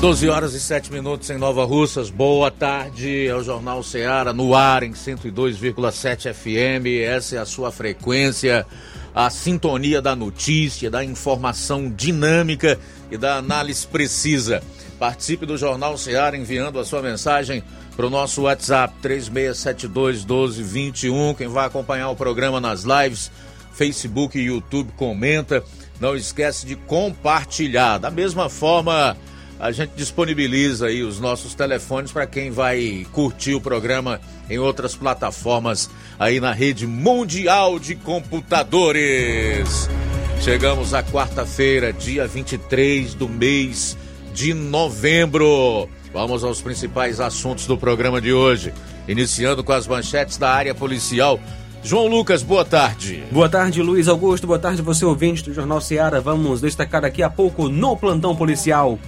12 horas e 7 minutos em Nova Russas. Boa tarde. É o Jornal Ceará no ar em 102,7 FM. Essa é a sua frequência, a sintonia da notícia, da informação dinâmica e da análise precisa. Participe do Jornal Ceará enviando a sua mensagem para o nosso WhatsApp 3672 1221. Quem vai acompanhar o programa nas lives, Facebook e YouTube, comenta. Não esquece de compartilhar. Da mesma forma a gente disponibiliza aí os nossos telefones para quem vai curtir o programa em outras plataformas aí na rede mundial de computadores. Chegamos à quarta-feira, dia 23 do mês de novembro. Vamos aos principais assuntos do programa de hoje, iniciando com as manchetes da área policial. João Lucas, boa tarde. Boa tarde, Luiz Augusto. Boa tarde, você ouvinte do Jornal Seara. Vamos destacar daqui a pouco no plantão policial.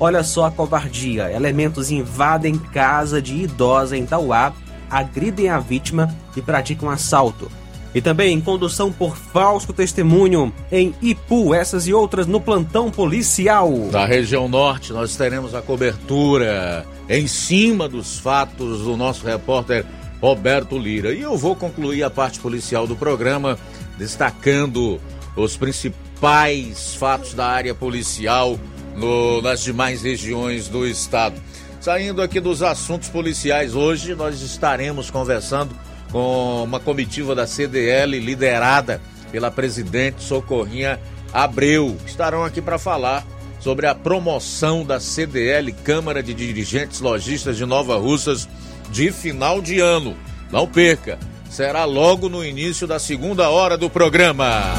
Olha só a covardia. Elementos invadem casa de idosa em Tauá, agridem a vítima e praticam assalto. E também condução por falso testemunho em Ipu, essas e outras no plantão policial. Da região norte, nós teremos a cobertura em cima dos fatos do nosso repórter Roberto Lira. E eu vou concluir a parte policial do programa destacando os principais fatos da área policial no, nas demais regiões do estado. Saindo aqui dos assuntos policiais, hoje nós estaremos conversando com uma comitiva da CDL liderada pela presidente Socorrinha Abreu. Estarão aqui para falar sobre a promoção da CDL, Câmara de Dirigentes Logistas de Nova Russas, de final de ano. Não perca, será logo no início da segunda hora do programa.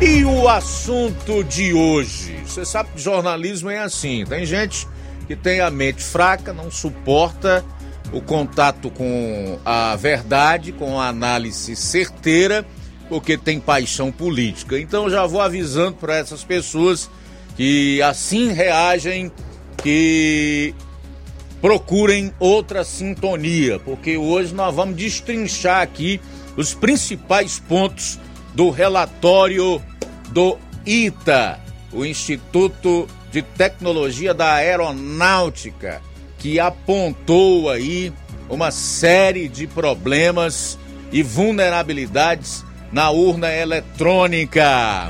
E o assunto de hoje? Você sabe que jornalismo é assim. Tem gente que tem a mente fraca, não suporta o contato com a verdade, com a análise certeira, porque tem paixão política. Então já vou avisando para essas pessoas que assim reagem, que procurem outra sintonia, porque hoje nós vamos destrinchar aqui os principais pontos do relatório do ITA, o Instituto de Tecnologia da Aeronáutica, que apontou aí uma série de problemas e vulnerabilidades na urna eletrônica.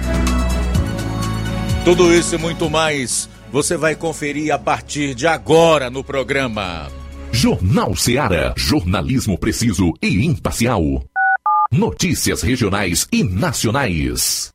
Tudo isso e muito mais você vai conferir a partir de agora no programa. Jornal Ceará, jornalismo preciso e imparcial. Notícias regionais e nacionais.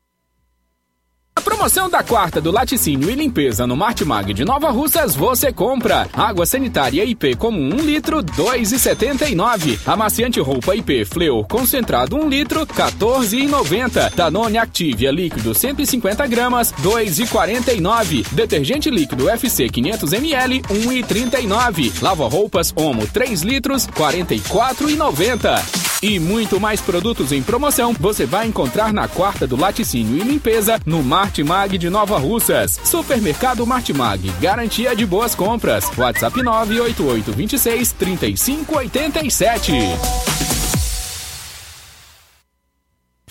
A promoção da quarta do laticínio e limpeza no Martimag de Nova Russas você compra. Água sanitária IP comum 1 litro, 2,79. Amaciante roupa IP Fleur concentrado 1 litro, 14,90. Danone Activia líquido 150 gramas, 2,49. Detergente líquido FC 500 ml, 1,39. Lava roupas Omo 3 litros, 44,90. E muito mais produtos em promoção você vai encontrar na quarta do laticínio e limpeza no Martimag de Nova Russas. Supermercado Martimag, garantia de boas compras. WhatsApp 988 26 3587.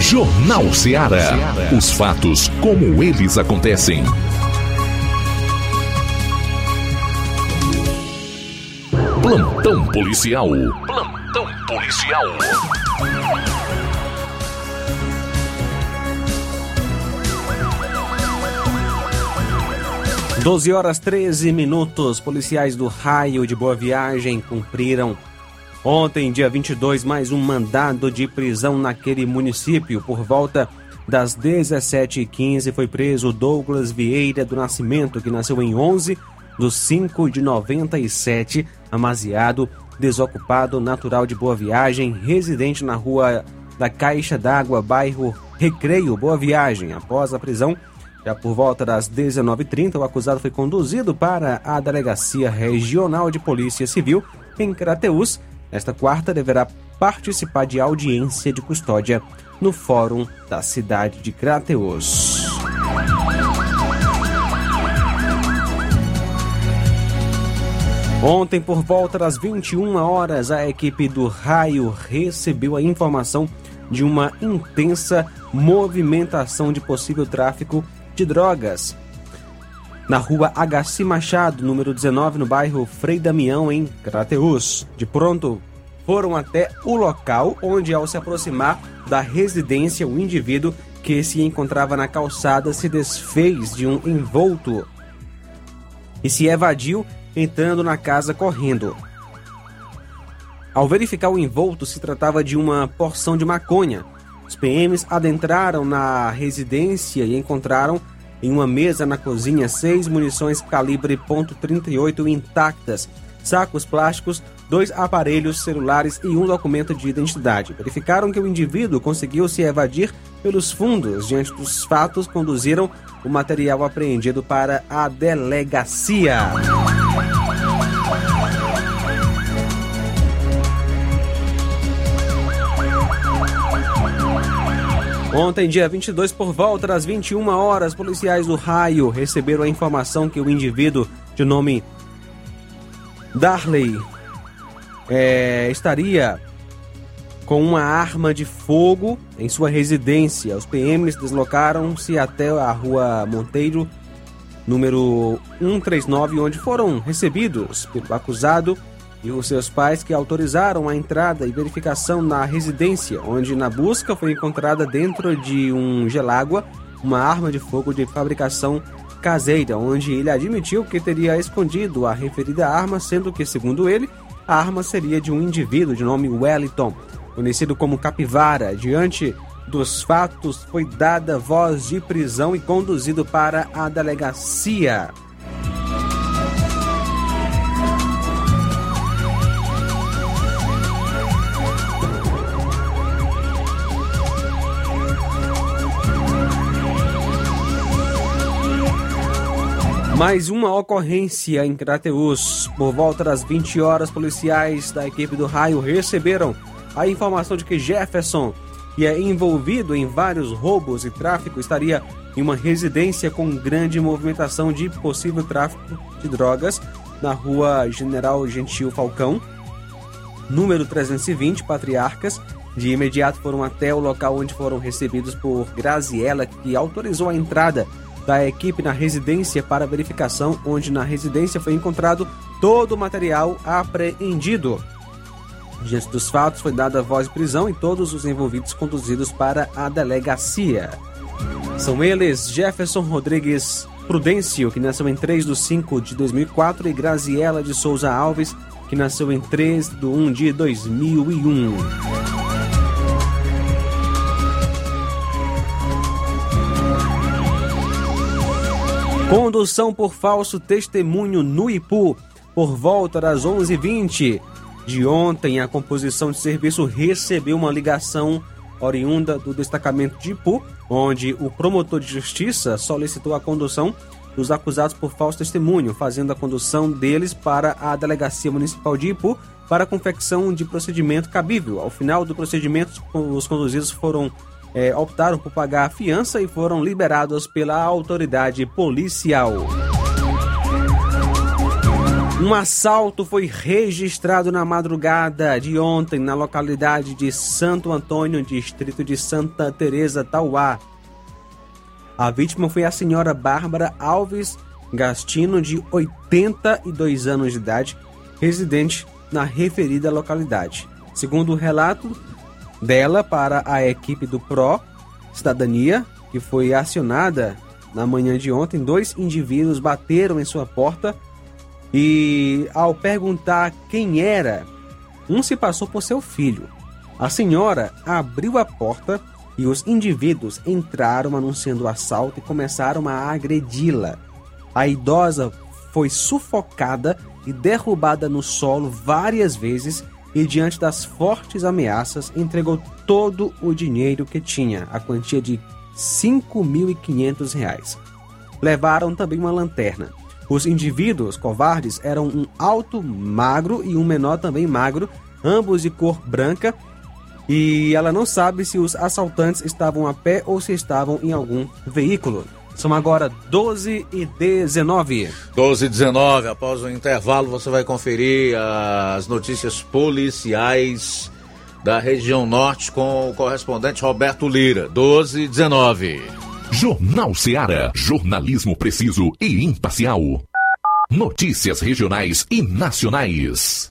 Jornal Ceará. Os fatos como eles acontecem. Plantão policial. Plantão policial. 12 horas 13 minutos. Policiais do Raio de Boa Viagem cumpriram ontem, dia 22, mais um mandado de prisão naquele município. Por volta das 17h15 foi preso Douglas Vieira do Nascimento, que nasceu em 11 de 5 de 97, amaziado, desocupado, natural de Boa Viagem, residente na rua da Caixa d'Água, bairro Recreio, Boa Viagem. Após a prisão, já por volta das 19h30, o acusado foi conduzido para a Delegacia Regional de Polícia Civil em Crateús. Esta quarta deverá participar de audiência de custódia no Fórum da cidade de Crateús. Ontem, por volta das 21 horas, a equipe do Raio recebeu a informação de uma intensa movimentação de possível tráfico de drogas na rua HC Machado, número 19, no bairro Frei Damião, em Crateús. De pronto, foram até o local onde, ao se aproximar da residência, o indivíduo que se encontrava na calçada se desfez de um envolto e se evadiu, entrando na casa correndo. Ao verificar o envolto, se tratava de uma porção de maconha. Os PMs adentraram na residência e encontraram em uma mesa na cozinha seis munições calibre .38 intactas, sacos plásticos, dois aparelhos celulares e um documento de identidade. Verificaram que o indivíduo conseguiu se evadir pelos fundos. Diante dos fatos, conduziram o material apreendido para a delegacia. Ontem, dia 22, por volta das 21 horas, policiais do Raio receberam a informação que o indivíduo de nome Darley é, estaria com uma arma de fogo em sua residência. Os PMs deslocaram-se até a rua Monteiro, número 139, onde foram recebidos pelo acusado e os seus pais que autorizaram a entrada e verificação na residência, onde na busca foi encontrada dentro de um gelágua uma arma de fogo de fabricação caseira, onde ele admitiu que teria escondido a referida arma, sendo que, segundo ele, a arma seria de um indivíduo de nome Wellington, conhecido como Capivara. Diante dos fatos, foi dada voz de prisão e conduzido para a delegacia. Mais uma ocorrência em Crateus. Por volta das 20 horas, policiais da equipe do raio receberam a informação de que Jefferson, que é envolvido em vários roubos e tráfico, estaria em uma residência com grande movimentação de possível tráfico de drogas na rua General Gentil Falcão. número 320, Patriarcas. De imediato foram até o local onde foram recebidos por Graziella, que autorizou a entrada da equipe na residência para verificação, onde na residência foi encontrado todo o material apreendido. Diante dos fatos, foi dada voz de prisão e todos os envolvidos conduzidos para a delegacia. São eles Jefferson Rodrigues Prudêncio, que nasceu em 3 de 5 de 2004, e Graziela de Souza Alves, que nasceu em 3 de 1 de 2001. Condução por falso testemunho no Ipu, por volta das 11h20 de ontem, a composição de serviço recebeu uma ligação oriunda do destacamento de Ipu, onde o promotor de justiça solicitou a condução dos acusados por falso testemunho, fazendo a condução deles para a delegacia municipal de Ipu para confecção de procedimento cabível. Ao final do procedimento, os conduzidos foram é, optaram por pagar a fiança e foram liberados pela autoridade policial. Um assalto foi registrado na madrugada de ontem na localidade de Santo Antônio, distrito de Santa Teresa, Tauá. A vítima foi a senhora Bárbara Alves Gastino, de 82 anos de idade, residente na referida localidade. Segundo o relato dela para a equipe do PRO Cidadania, que foi acionada na manhã de ontem, dois indivíduos bateram em sua porta e, ao perguntar quem era, um se passou por seu filho. A senhora abriu a porta e os indivíduos entraram anunciando o assalto e começaram a agredi-la. A idosa foi sufocada e derrubada no solo várias vezes e, diante das fortes ameaças, entregou todo o dinheiro que tinha, a quantia de R$ 5.500. Levaram também uma lanterna. Os indivíduos covardes eram um alto magro e um menor também magro, ambos de cor branca, e ela não sabe se os assaltantes estavam a pé ou se estavam em algum veículo. São agora 12 e 19. 12 e 19. Após o intervalo, você vai conferir as notícias policiais da região norte com o correspondente Roberto Lira. 12 e 19. Jornal Seara. Jornalismo preciso e imparcial. Notícias regionais e nacionais.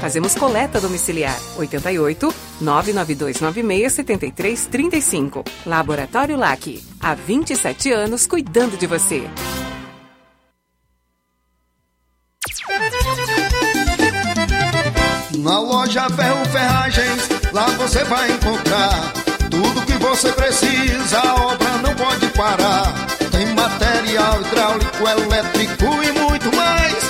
Fazemos coleta domiciliar. 88 99296 7335. Laboratório LAC. Há 27 anos cuidando de você. Na loja Ferro Ferragens, lá você vai encontrar tudo que você precisa, a obra não pode parar. Tem material hidráulico, elétrico e muito mais.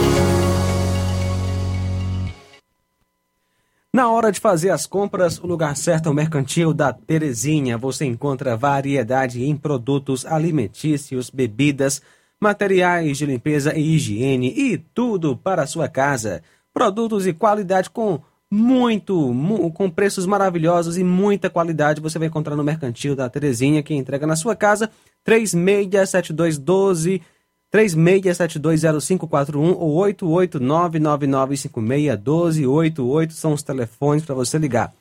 Na hora de fazer as compras, o lugar certo é o Mercantil da Terezinha. Você encontra variedade em produtos alimentícios, bebidas, materiais de limpeza e higiene e tudo para a sua casa. Produtos e qualidade com muito, mu com preços maravilhosos e muita qualidade você vai encontrar no Mercantil da Terezinha, que entrega na sua casa 367212 36720541 ou 88999561288 são os telefones para você ligar.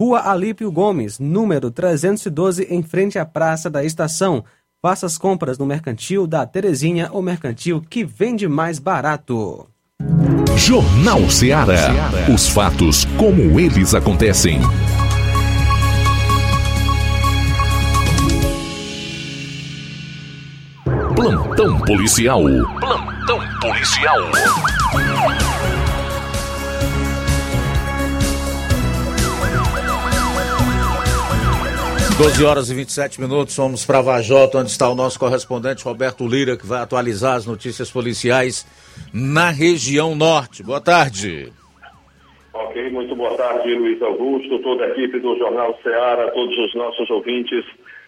Rua Alípio Gomes, número 312, em frente à Praça da Estação. Faça as compras no Mercantil da Terezinha, o mercantil que vende mais barato. Jornal Ceará. Os fatos como eles acontecem. Plantão policial. Plantão policial. Doze horas e 27 minutos, fomos para Vajota, onde está o nosso correspondente Roberto Lira, que vai atualizar as notícias policiais na região norte. Boa tarde. Ok, muito boa tarde, Luiz Augusto, toda a equipe do Jornal Ceará, todos os nossos ouvintes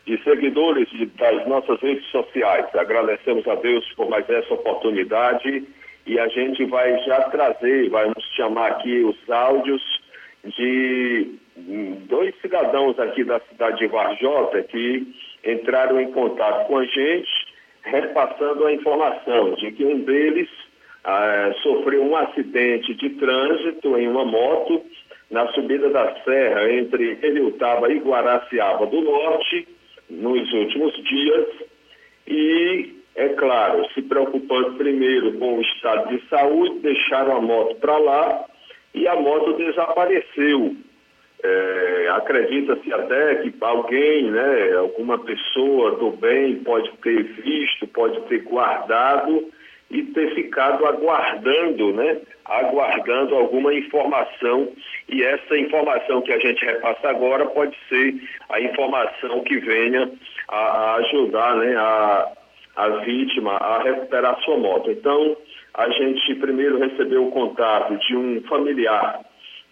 e seguidores de, das nossas redes sociais. Agradecemos a Deus por mais essa oportunidade e a gente vai já trazer, vamos chamar aqui os áudios de dois cidadãos aqui da cidade de Varjota que entraram em contato com a gente, repassando a informação de que um deles ah, sofreu um acidente de trânsito em uma moto na subida da serra entre Eliutaba e Guaraciaba do Norte nos últimos dias e, é claro, se preocupando primeiro com o estado de saúde, deixaram a moto para lá e a moto desapareceu. É, Acredita-se até que alguém, né, alguma pessoa do bem pode ter visto, pode ter guardado e ter ficado aguardando, né, aguardando alguma informação e essa informação que a gente repassa agora pode ser a informação que venha a, ajudar, né, a, a vítima a recuperar sua moto. Então, a gente primeiro recebeu o contato de um familiar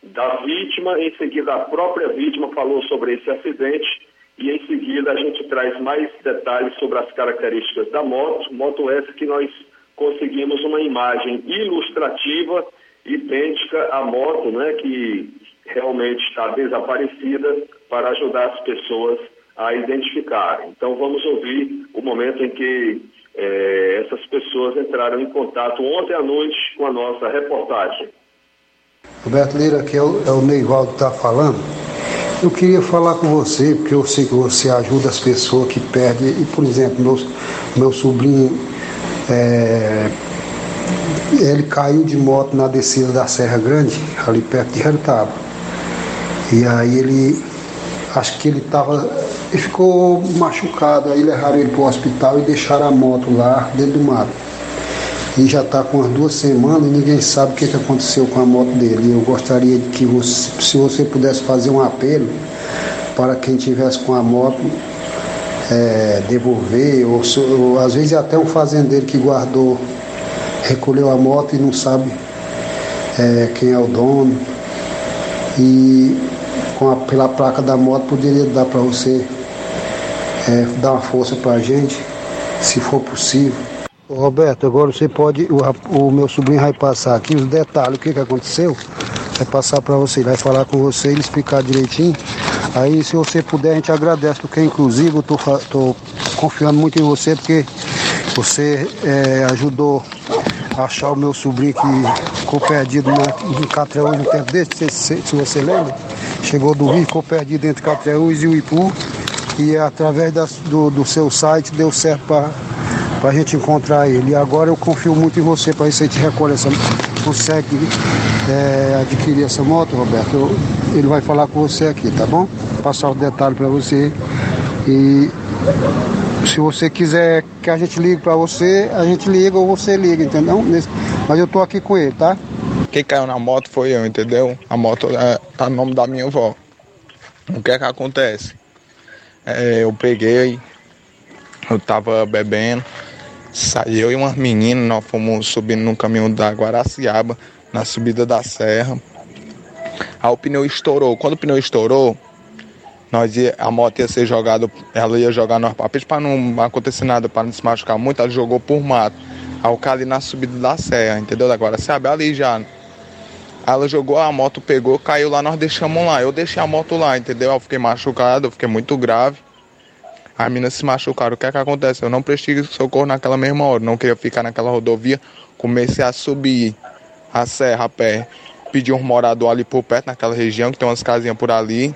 da vítima, em seguida a própria vítima falou sobre esse acidente e em seguida a gente traz mais detalhes sobre as características da moto, moto essa que nós conseguimos uma imagem ilustrativa idêntica à moto, né, que realmente está desaparecida para ajudar as pessoas a identificarem. Então vamos ouvir o momento em que eh, essas pessoas entraram em contato ontem à noite com a nossa reportagem. Roberto Lira, aqui é o, é o Neivaldo que está falando. Eu queria falar com você, porque eu sei que você ajuda as pessoas que perdem. E, por exemplo, meu, meu sobrinho, é, ele caiu de moto na descida da Serra Grande, ali perto de Retaba. E aí ele, acho que ele estava, ele ficou machucado, aí levaram ele para o hospital e deixaram a moto lá dentro do mato e já está com as duas semanas e ninguém sabe o que, que aconteceu com a moto dele. Eu gostaria que você, se você pudesse fazer um apelo para quem tivesse com a moto é, devolver, ou, ou, às vezes até um fazendeiro que guardou, recolheu a moto e não sabe é, quem é o dono. E com a, pela placa da moto poderia dar para você é, dar uma força para a gente, se for possível. Roberto, agora você pode, o, o, meu sobrinho vai passar aqui os detalhes, o que, que aconteceu, vai passar para você, vai falar com você e explicar direitinho. Aí se você puder, a gente agradece, porque inclusive eu tô, tô confiando muito em você, porque você é, ajudou a achar o meu sobrinho que ficou perdido na, em Catreús no tempo desse, se, se, você lembra. Chegou do Rio, ficou perdido entre Catreús e o Ipu. E através das, do, do seu site deu certo para para a gente encontrar ele. E agora eu confio muito em você para isso a gente recolhe essa, consegue é, adquirir essa moto, Roberto. Eu, ele vai falar com você aqui, tá bom? Passar o detalhe para você. E se você quiser que a gente ligue para você, a gente liga ou você liga, entendeu? Mas eu tô aqui com ele, tá? Quem caiu na moto foi eu, entendeu? A moto é, tá no nome da minha avó. O que é que acontece? É, eu peguei, eu tava bebendo, Saiu e umas meninas, nós fomos subindo no caminho da Guaraciaba, na subida da serra. Aí o pneu estourou. Quando o pneu estourou, nós ia, a moto ia ser jogada, ela ia jogar nos papéis para não acontecer nada, para não se machucar muito, ela jogou por mato. Aí o cara ali na subida da serra, entendeu? Agora sabe ali já. Ela jogou, a moto pegou, caiu lá, nós deixamos lá. Eu deixei a moto lá, entendeu? Eu fiquei machucado, eu fiquei muito grave. A mina se machucaram. O que é que acontece? Eu não prestei socorro naquela mesma hora. Não queria ficar naquela rodovia. Comecei a subir a serra a pé. Pedi um morador ali por perto, naquela região, que tem umas casinhas por ali.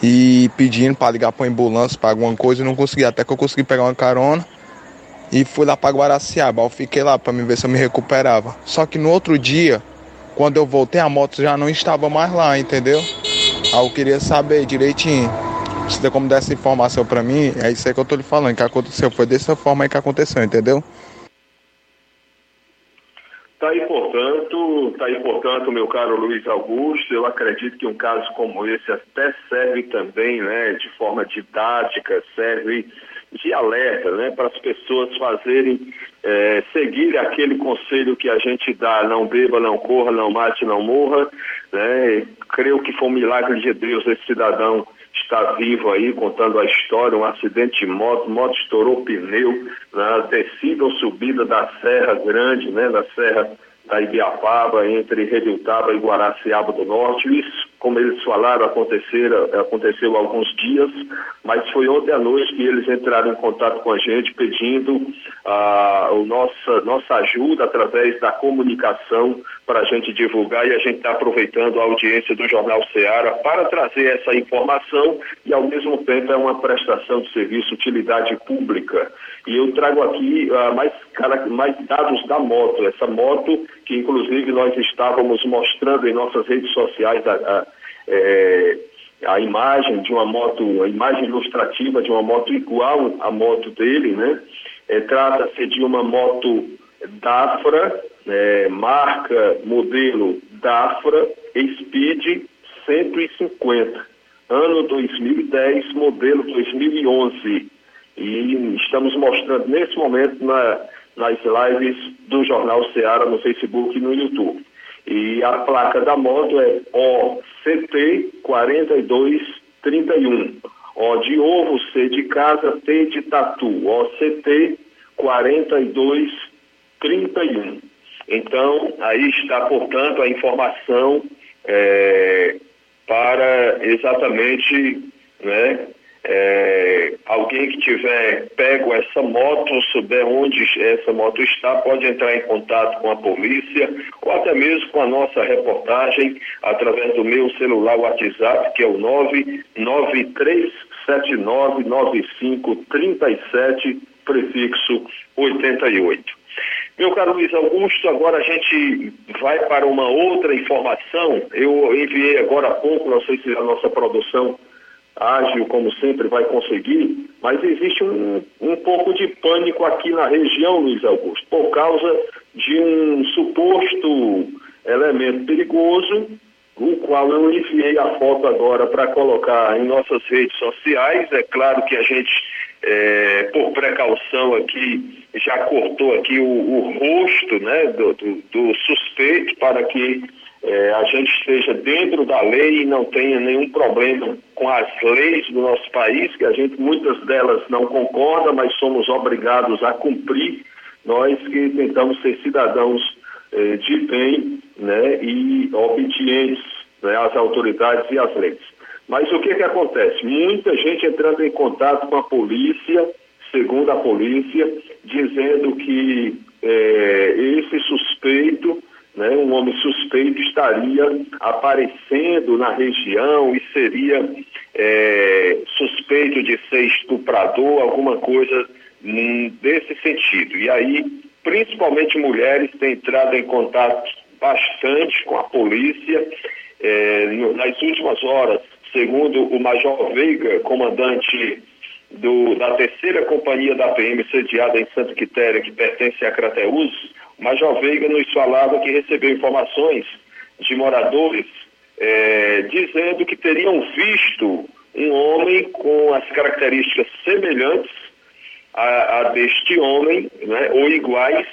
E pedindo para ligar para ambulância, para alguma coisa. Não consegui. Até que eu consegui pegar uma carona. E fui lá para Guaraciaba. Eu fiquei lá para me ver se eu me recuperava. Só que no outro dia, quando eu voltei, a moto já não estava mais lá, entendeu? Aí eu queria saber direitinho você tem como dar essa informação para mim, é isso aí que eu tô lhe falando, que aconteceu. Foi dessa forma aí que aconteceu, entendeu? Tá aí, portanto, tá aí, portanto, meu caro Luiz Augusto, eu acredito que um caso como esse até serve também, né, de forma didática, serve de alerta, né, para as pessoas fazerem, é, seguir aquele conselho que a gente dá, não beba, não corra, não mate, não morra, né, creio que foi um milagre de Deus esse cidadão está vivo aí contando a história, um acidente de moto, moto estourou pneu na descida ou subida da Serra Grande, né, da Serra da Ibiapaba, entre Redutaba e Guaraciaba do Norte. Isso como eles falaram, aconteceu há alguns dias, mas foi ontem à noite que eles entraram em contato com a gente pedindo a uh, nossa, nossa ajuda através da comunicação para a gente divulgar e a gente está aproveitando a audiência do Jornal Ceará para trazer essa informação e ao mesmo tempo é uma prestação de serviço, utilidade pública. E eu trago aqui uh, mais, mais dados da moto, essa moto que inclusive nós estávamos mostrando em nossas redes sociais a, a, é, a imagem de uma moto, a imagem ilustrativa de uma moto igual à moto dele, né? É, Trata-se de uma moto Dafra, é, marca, modelo Dafra Speed 150, ano 2010, modelo 2011. E estamos mostrando nesse momento na, nas lives do Jornal Ceará no Facebook e no YouTube. E a placa da moto é OCT 4231. O de ovo, C de casa, T de tatu. OCT 4231. Então, aí está, portanto, a informação é, para exatamente né, é, alguém que tiver pego essa moto, souber onde essa moto está, pode entrar em contato com a polícia ou até mesmo com a nossa reportagem através do meu celular WhatsApp, que é o 993799537, prefixo 88. Meu caro Luiz Augusto, agora a gente vai para uma outra informação. Eu enviei agora há pouco, não sei se a nossa produção ágil, como sempre, vai conseguir, mas existe um, um pouco de pânico aqui na região, Luiz Augusto, por causa de um suposto elemento perigoso, o qual eu enviei a foto agora para colocar em nossas redes sociais. É claro que a gente, é, por precaução aqui, já cortou aqui o, o rosto né, do, do, do suspeito para que é, a gente esteja dentro da lei e não tenha nenhum problema com as leis do nosso país, que a gente, muitas delas não concorda, mas somos obrigados a cumprir, nós que tentamos ser cidadãos eh, de bem né, e obedientes né, às autoridades e às leis. Mas o que, que acontece? Muita gente entrando em contato com a polícia, segundo a polícia, dizendo que eh, esse suspeito né, um homem suspeito estaria aparecendo na região e seria é, suspeito de ser estuprador, alguma coisa hum, desse sentido. E aí, principalmente mulheres têm entrado em contato bastante com a polícia. É, nas últimas horas, segundo o Major Veiga, comandante do, da terceira companhia da PM sediada em Santa Quitéria, que pertence a Crateus, Major Veiga nos falava que recebeu informações de moradores é, dizendo que teriam visto um homem com as características semelhantes a, a deste homem, né, ou iguais,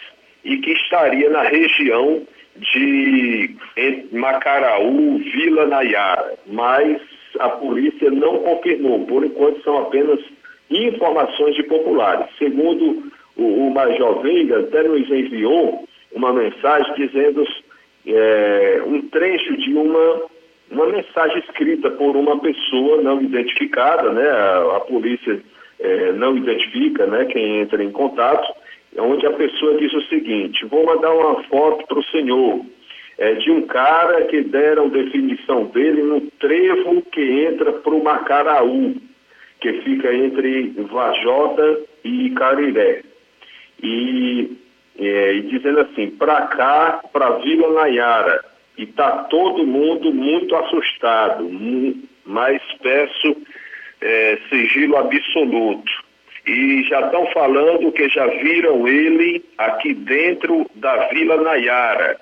e que estaria na região de Macaraú, Vila Nayara. Mas a polícia não confirmou. Por enquanto são apenas informações de populares. Segundo o, o Major Veiga até nos enviou uma mensagem dizendo é, um trecho de uma, uma mensagem escrita por uma pessoa não identificada, né? A, a polícia é, não identifica né, quem entra em contato, onde a pessoa diz o seguinte, vou mandar uma foto para o senhor. É, de um cara que deram definição dele no trevo que entra para o Macaraú, que fica entre Vajota e Cariré e, é, e dizendo assim, para cá, para Vila Nayara, e está todo mundo muito assustado, mas peço é, sigilo absoluto. E já estão falando que já viram ele aqui dentro da Vila Nayara.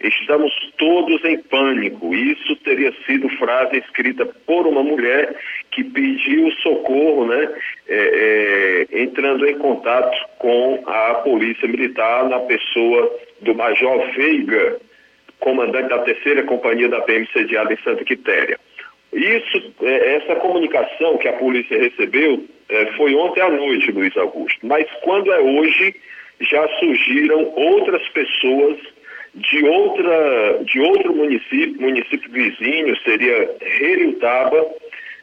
Estamos todos em pânico. Isso teria sido frase escrita por uma mulher que pediu socorro, né, é, é, entrando em contato com a Polícia Militar na pessoa do Major Veiga, comandante da terceira companhia da PM sediada em Santa Quitéria. Isso, é, essa comunicação que a polícia recebeu é, foi ontem à noite, Luiz Augusto. Mas quando é hoje, já surgiram outras pessoas de, outra, de outro município, município vizinho, seria Heriutaba,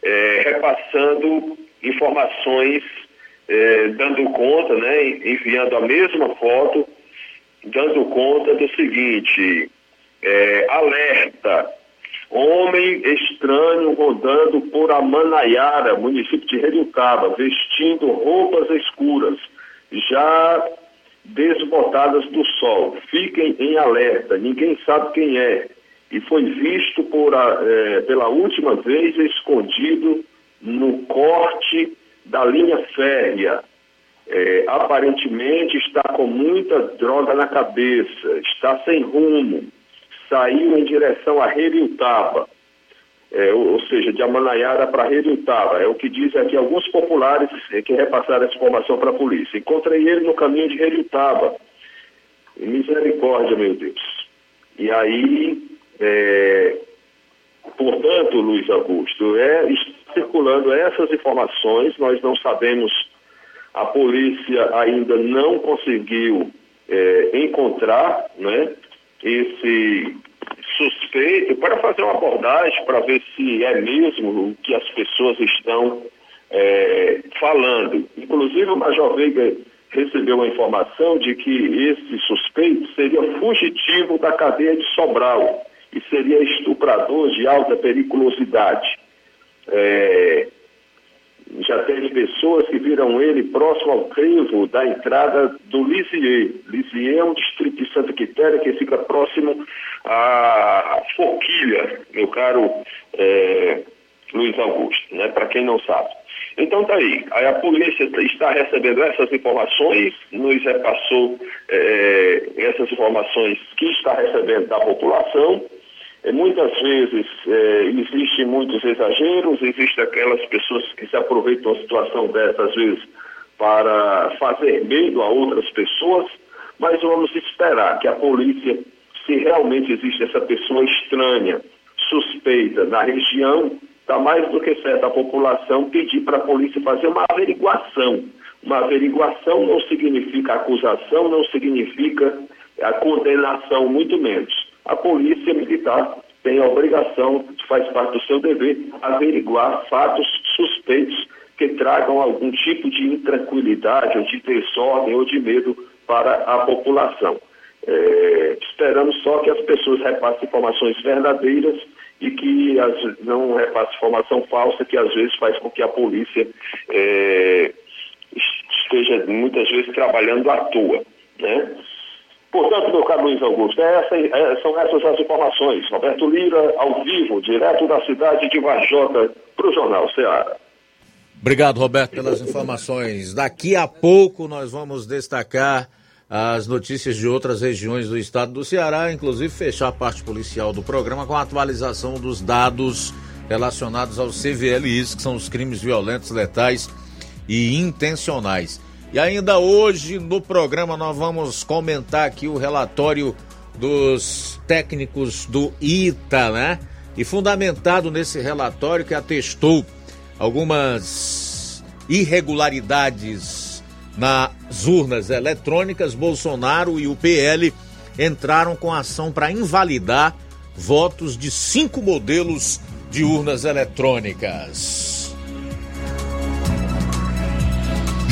é, repassando informações, é, dando conta, né, enviando a mesma foto, dando conta do seguinte, é, alerta, homem estranho rodando por Amanaiara, município de Heriutaba, vestindo roupas escuras, já desbotadas do sol. Fiquem em alerta, ninguém sabe quem é. E foi visto por é, pela última vez escondido no corte da linha férrea. É, aparentemente está com muita droga na cabeça, está sem rumo, saiu em direção a Reviltaba é, ou seja, de Amanaiara para Redutaba. É o que dizem aqui alguns populares é, que repassaram essa informação para a polícia. Encontrei ele no caminho de Redutaba. Misericórdia, meu Deus. E aí, é, portanto, Luiz Augusto, é, está circulando essas informações, nós não sabemos, a polícia ainda não conseguiu é, encontrar né, esse suspeito para fazer uma abordagem para ver se é mesmo o que as pessoas estão é, falando. Inclusive o Major Veiga recebeu a informação de que esse suspeito seria fugitivo da cadeia de Sobral e seria estuprador de alta periculosidade. É, já teve pessoas que viram ele próximo ao crivo da entrada do Lisier. Lisier é um distrito de Santa Quitéria que fica próximo à Forquilha, meu caro é, Luiz Augusto, né? para quem não sabe. Então tá aí, aí a polícia está recebendo essas informações, nos repassou é, essas informações que está recebendo da população, muitas vezes é, existem muitos exageros, existem aquelas pessoas que se aproveitam da situação dessas vezes para fazer medo a outras pessoas, mas vamos esperar que a polícia, se realmente existe essa pessoa estranha, suspeita na região, está mais do que certo a população pedir para a polícia fazer uma averiguação. Uma averiguação não significa acusação, não significa a condenação, muito menos a polícia militar tem a obrigação, faz parte do seu dever, averiguar fatos suspeitos que tragam algum tipo de intranquilidade, ou de desordem, ou de medo para a população. É, esperamos só que as pessoas repassem informações verdadeiras e que as, não repassem informação falsa, que às vezes faz com que a polícia é, esteja muitas vezes trabalhando à toa. Né? Portanto, meu caro Luiz Augusto, essa, é, são essas as informações. Roberto Lira, ao vivo, direto da cidade de Vajota, para o Jornal Ceará. Obrigado, Roberto, pelas informações. Daqui a pouco nós vamos destacar as notícias de outras regiões do estado do Ceará, inclusive fechar a parte policial do programa com a atualização dos dados relacionados aos CVLIs, que são os crimes violentos, letais e intencionais. E ainda hoje no programa nós vamos comentar aqui o relatório dos técnicos do ITA, né? E fundamentado nesse relatório que atestou algumas irregularidades nas urnas eletrônicas, Bolsonaro e o PL entraram com ação para invalidar votos de cinco modelos de urnas eletrônicas.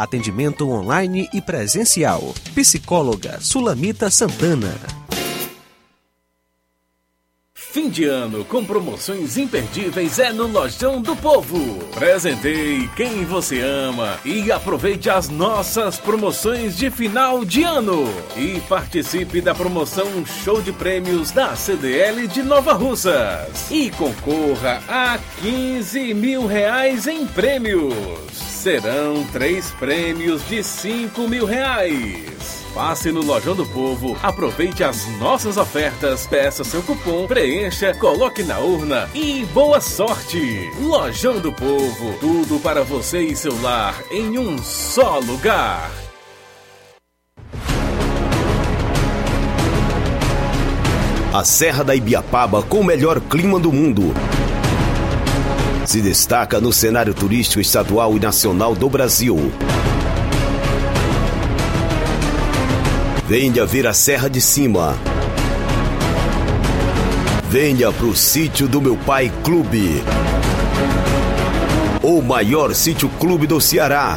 Atendimento online e presencial. Psicóloga Sulamita Santana. Fim de ano com promoções imperdíveis é no Lojão do Povo. Presentei quem você ama e aproveite as nossas promoções de final de ano. E participe da promoção Show de Prêmios da CDL de Nova Russas. E concorra a 15 mil reais em prêmios. Serão três prêmios de 5 mil reais. Passe no Lojão do Povo, aproveite as nossas ofertas, peça seu cupom, preencha, coloque na urna e boa sorte! Lojão do Povo, tudo para você e seu lar em um só lugar. A Serra da Ibiapaba com o melhor clima do mundo. Se destaca no cenário turístico estadual e nacional do Brasil. Venha ver a Serra de Cima. Venha pro sítio do meu pai Clube. O maior sítio clube do Ceará.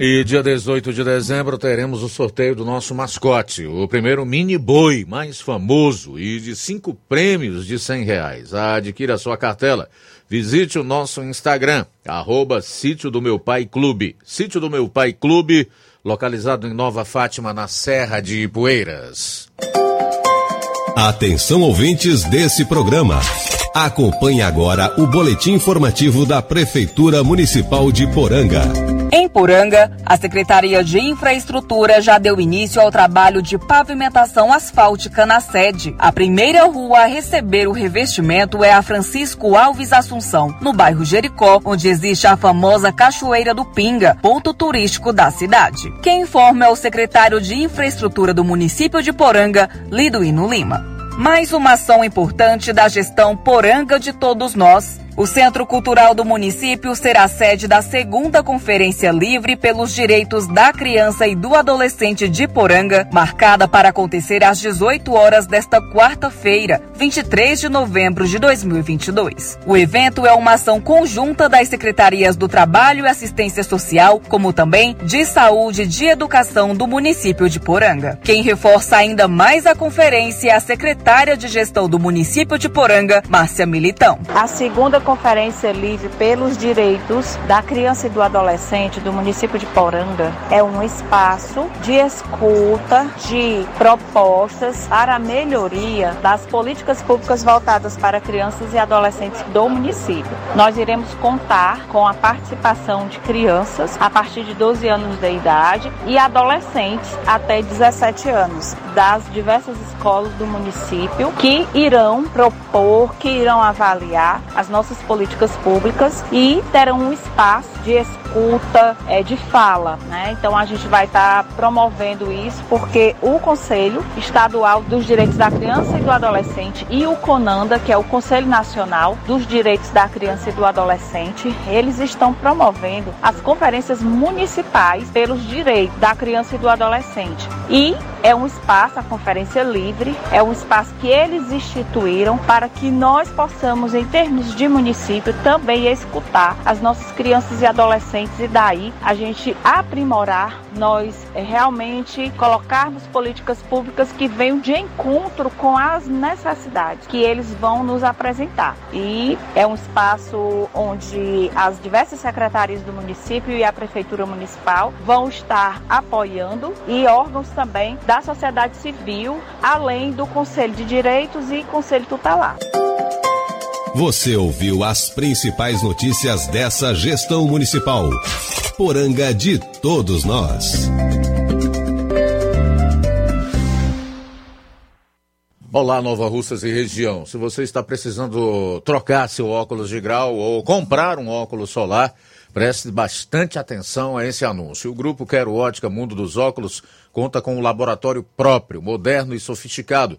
E dia 18 de dezembro teremos o sorteio do nosso mascote, o primeiro mini boi mais famoso e de cinco prêmios de cem reais. Adquira sua cartela. Visite o nosso Instagram, arroba Sítio do Meu Pai Clube. Sítio do Meu Pai Clube, localizado em Nova Fátima, na Serra de Ipueiras. Atenção ouvintes desse programa. Acompanhe agora o boletim informativo da Prefeitura Municipal de Poranga. Em Poranga, a Secretaria de Infraestrutura já deu início ao trabalho de pavimentação asfáltica na sede. A primeira rua a receber o revestimento é a Francisco Alves Assunção, no bairro Jericó, onde existe a famosa Cachoeira do Pinga, ponto turístico da cidade. Quem informa é o secretário de Infraestrutura do município de Poranga, Liduíno Lima. Mais uma ação importante da gestão Poranga de Todos Nós. O Centro Cultural do município será sede da segunda Conferência Livre pelos Direitos da Criança e do Adolescente de Poranga, marcada para acontecer às 18 horas desta quarta-feira, 23 de novembro de 2022. O evento é uma ação conjunta das Secretarias do Trabalho e Assistência Social, como também de Saúde e de Educação do município de Poranga. Quem reforça ainda mais a conferência é a secretária de Gestão do município de Poranga, Márcia Militão. A segunda Conferência Livre pelos Direitos da Criança e do Adolescente do município de Poranga é um espaço de escuta, de propostas para a melhoria das políticas públicas voltadas para crianças e adolescentes do município. Nós iremos contar com a participação de crianças a partir de 12 anos de idade e adolescentes até 17 anos das diversas escolas do município que irão propor, que irão avaliar as nossas políticas públicas e terão um espaço de escuta, é, de fala. Né? Então a gente vai estar tá promovendo isso porque o Conselho Estadual dos Direitos da Criança e do Adolescente e o CONANDA, que é o Conselho Nacional dos Direitos da Criança e do Adolescente, eles estão promovendo as conferências municipais pelos direitos da criança e do adolescente. E é um espaço, a conferência livre, é um espaço que eles instituíram para que nós possamos, em termos de município, também escutar as nossas crianças e adolescentes e daí a gente aprimorar, nós é, realmente colocarmos políticas públicas que venham de encontro com as necessidades que eles vão nos apresentar. E é um espaço onde as diversas secretarias do município e a prefeitura municipal vão estar apoiando e órgãos também da sociedade civil, além do Conselho de Direitos e Conselho Tutelar. Você ouviu as principais notícias dessa gestão municipal. Poranga de todos nós. Olá, Nova Russas e região. Se você está precisando trocar seu óculos de grau ou comprar um óculos solar, preste bastante atenção a esse anúncio. O grupo Quero Ótica Mundo dos Óculos conta com um laboratório próprio, moderno e sofisticado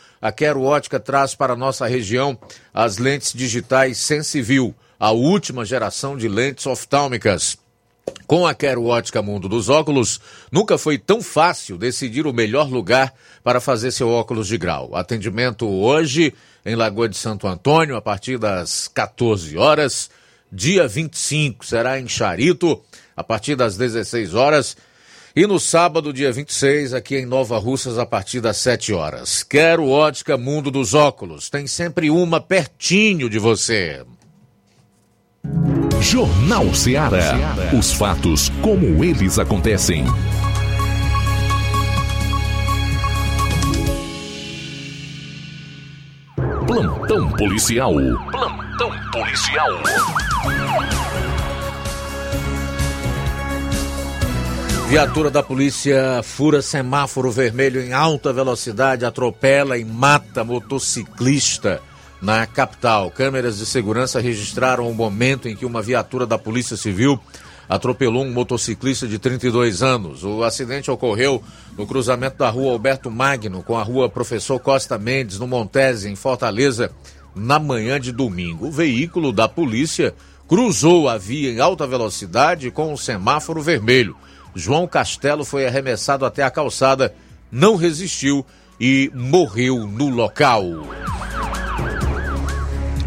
a Quero Ótica traz para nossa região as lentes digitais Sensivil, a última geração de lentes oftálmicas. Com a Quero Ótica Mundo dos Óculos, nunca foi tão fácil decidir o melhor lugar para fazer seu óculos de grau. Atendimento hoje em Lagoa de Santo Antônio, a partir das 14 horas. Dia 25 será em Charito, a partir das 16 horas. E no sábado, dia 26, aqui em Nova Russas, a partir das 7 horas. Quero ótica Mundo dos Óculos. Tem sempre uma pertinho de você. Jornal Ceará. Os fatos como eles acontecem. Plantão policial. Plantão policial. Viatura da polícia fura semáforo vermelho em alta velocidade, atropela e mata motociclista na capital. Câmeras de segurança registraram o momento em que uma viatura da Polícia Civil atropelou um motociclista de 32 anos. O acidente ocorreu no cruzamento da rua Alberto Magno com a rua Professor Costa Mendes, no Montese, em Fortaleza, na manhã de domingo. O veículo da polícia cruzou a via em alta velocidade com o semáforo vermelho. João Castelo foi arremessado até a calçada, não resistiu e morreu no local.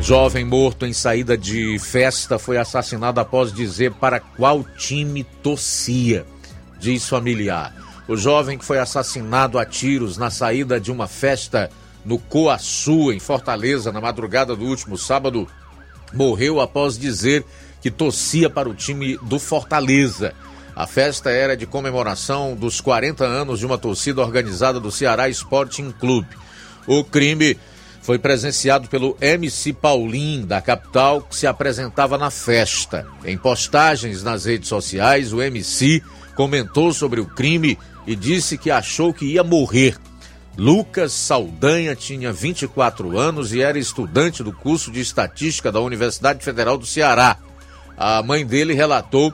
Jovem morto em saída de festa foi assassinado após dizer para qual time torcia, diz familiar. O jovem que foi assassinado a tiros na saída de uma festa no Coaçu, em Fortaleza, na madrugada do último sábado, morreu após dizer que torcia para o time do Fortaleza. A festa era de comemoração dos 40 anos de uma torcida organizada do Ceará Sporting Clube. O crime foi presenciado pelo MC Paulinho, da capital, que se apresentava na festa. Em postagens nas redes sociais, o MC comentou sobre o crime e disse que achou que ia morrer. Lucas Saldanha tinha 24 anos e era estudante do curso de estatística da Universidade Federal do Ceará. A mãe dele relatou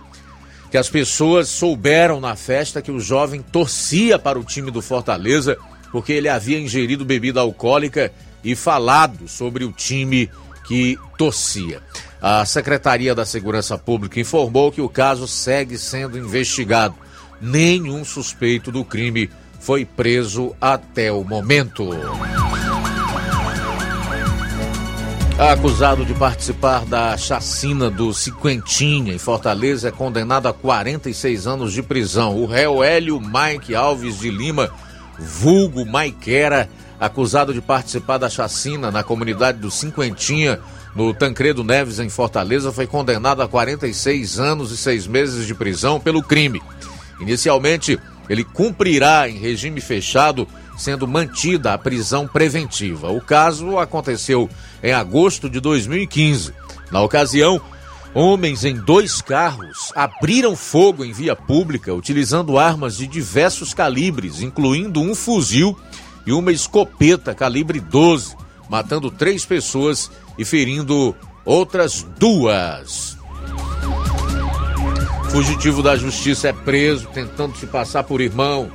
que as pessoas souberam na festa que o jovem torcia para o time do Fortaleza porque ele havia ingerido bebida alcoólica e falado sobre o time que torcia. A Secretaria da Segurança Pública informou que o caso segue sendo investigado. Nenhum suspeito do crime foi preso até o momento. Acusado de participar da chacina do Cinquentinha em Fortaleza é condenado a 46 anos de prisão. O réu Hélio Mike Alves de Lima, vulgo Maiquera, acusado de participar da chacina na comunidade do Cinquentinha, no Tancredo Neves, em Fortaleza, foi condenado a 46 anos e seis meses de prisão pelo crime. Inicialmente, ele cumprirá em regime fechado, sendo mantida a prisão preventiva. O caso aconteceu em agosto de 2015. Na ocasião, homens em dois carros abriram fogo em via pública utilizando armas de diversos calibres, incluindo um fuzil e uma escopeta calibre 12 matando três pessoas e ferindo outras duas. Fugitivo da justiça é preso tentando se passar por irmão.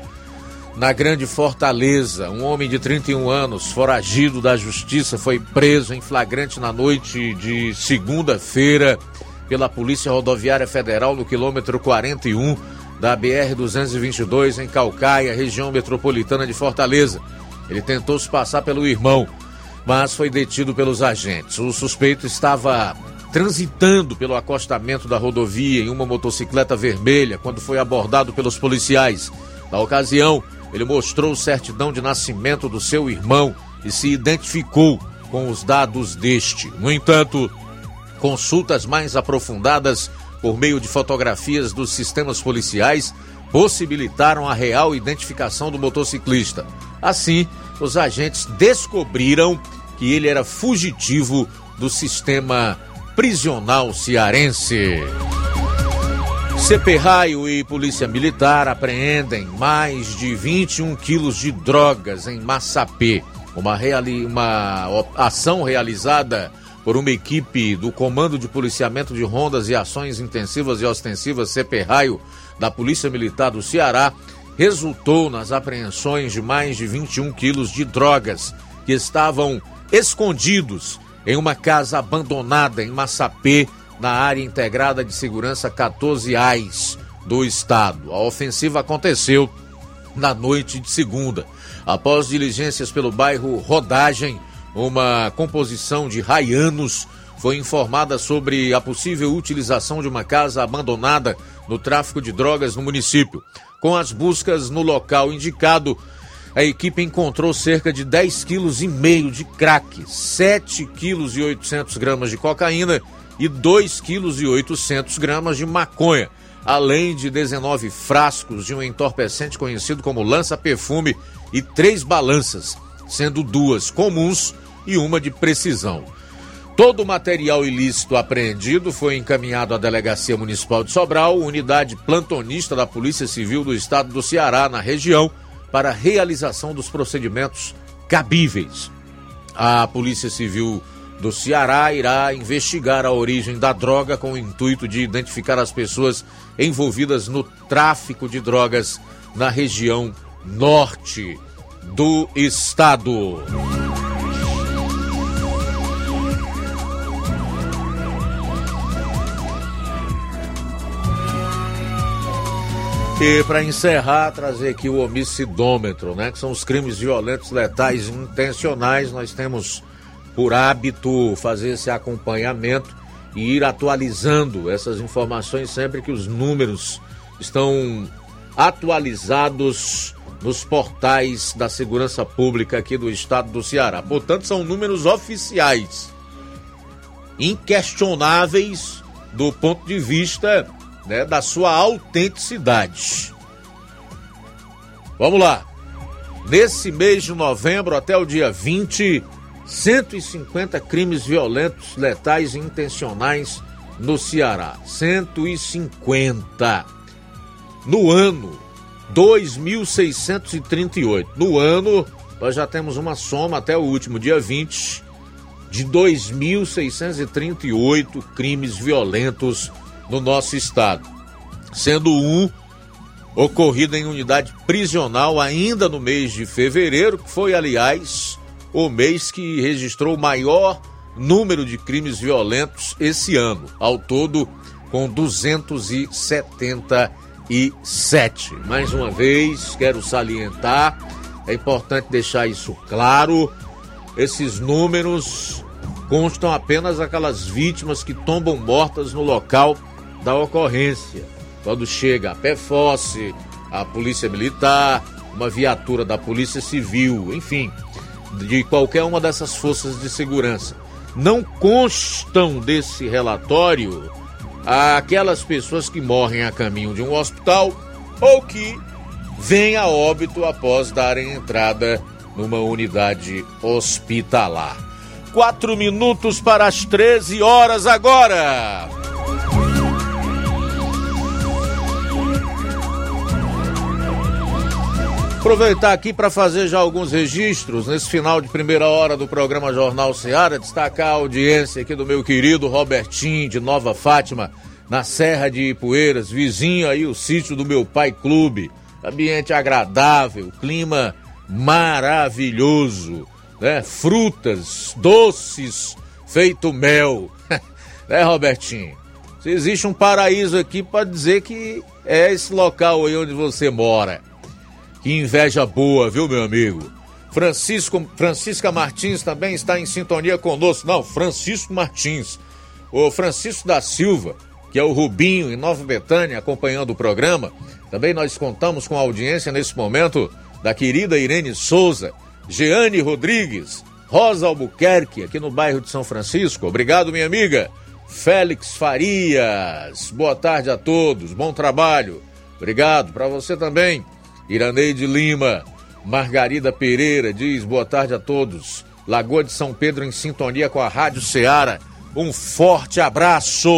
Na Grande Fortaleza, um homem de 31 anos, foragido da justiça, foi preso em flagrante na noite de segunda-feira pela Polícia Rodoviária Federal no quilômetro 41 da BR-222 em Calcaia, região metropolitana de Fortaleza. Ele tentou se passar pelo irmão, mas foi detido pelos agentes. O suspeito estava transitando pelo acostamento da rodovia em uma motocicleta vermelha quando foi abordado pelos policiais. Na ocasião, ele mostrou certidão de nascimento do seu irmão e se identificou com os dados deste. No entanto, consultas mais aprofundadas por meio de fotografias dos sistemas policiais possibilitaram a real identificação do motociclista. Assim, os agentes descobriram que ele era fugitivo do sistema prisional cearense. CP Raio e Polícia Militar apreendem mais de 21 quilos de drogas em Massapê. Uma, reali uma ação realizada por uma equipe do Comando de Policiamento de Rondas e Ações Intensivas e Ostensivas CP Raio da Polícia Militar do Ceará resultou nas apreensões de mais de 21 quilos de drogas que estavam escondidos em uma casa abandonada em Massapê, na área integrada de segurança 14 AIS do estado. A ofensiva aconteceu na noite de segunda. Após diligências pelo bairro Rodagem, uma composição de raianos foi informada sobre a possível utilização de uma casa abandonada no tráfico de drogas no município. Com as buscas no local indicado, a equipe encontrou cerca de 10 quilos e meio de crack, 7 quilos e 800 gramas de cocaína e 2 quilos e 800 gramas de maconha, além de 19 frascos de um entorpecente conhecido como lança-perfume e três balanças, sendo duas comuns e uma de precisão. Todo o material ilícito apreendido foi encaminhado à Delegacia Municipal de Sobral, unidade plantonista da Polícia Civil do Estado do Ceará, na região, para realização dos procedimentos cabíveis. A Polícia Civil do Ceará irá investigar a origem da droga com o intuito de identificar as pessoas envolvidas no tráfico de drogas na região norte do estado. E para encerrar, trazer aqui o homicidômetro, né? Que são os crimes violentos, letais intencionais. Nós temos por hábito fazer esse acompanhamento e ir atualizando essas informações sempre que os números estão atualizados nos portais da segurança pública aqui do estado do Ceará. Portanto, são números oficiais, inquestionáveis do ponto de vista né, da sua autenticidade. Vamos lá. Nesse mês de novembro até o dia 20, 150 crimes violentos, letais e intencionais no Ceará. 150. No ano, 2.638. No ano, nós já temos uma soma até o último dia 20 de 2.638 crimes violentos no nosso estado, sendo um ocorrido em unidade prisional ainda no mês de fevereiro, que foi, aliás, o mês que registrou o maior número de crimes violentos esse ano, ao todo com 277. Mais uma vez, quero salientar, é importante deixar isso claro, esses números constam apenas aquelas vítimas que tombam mortas no local da ocorrência. Quando chega a PFOSSE, a Polícia Militar, uma viatura da Polícia Civil, enfim, de qualquer uma dessas forças de segurança. Não constam desse relatório aquelas pessoas que morrem a caminho de um hospital ou que vêm a óbito após darem entrada numa unidade hospitalar. Quatro minutos para as 13 horas agora. Aproveitar aqui para fazer já alguns registros nesse final de primeira hora do programa Jornal Seara, destacar a audiência aqui do meu querido Robertinho de Nova Fátima, na Serra de Ipueiras, vizinho aí o sítio do meu pai clube. Ambiente agradável, clima maravilhoso, né? Frutas, doces, feito mel. né, Robertinho? Se existe um paraíso aqui para dizer que é esse local aí onde você mora. Que inveja boa, viu, meu amigo? Francisco, Francisca Martins também está em sintonia conosco. Não, Francisco Martins. O Francisco da Silva, que é o Rubinho em Nova Betânia, acompanhando o programa. Também nós contamos com a audiência nesse momento da querida Irene Souza, Jeane Rodrigues, Rosa Albuquerque, aqui no bairro de São Francisco. Obrigado, minha amiga. Félix Farias, boa tarde a todos, bom trabalho. Obrigado para você também. Iraneide Lima, Margarida Pereira diz boa tarde a todos. Lagoa de São Pedro em sintonia com a Rádio Ceará. Um forte abraço.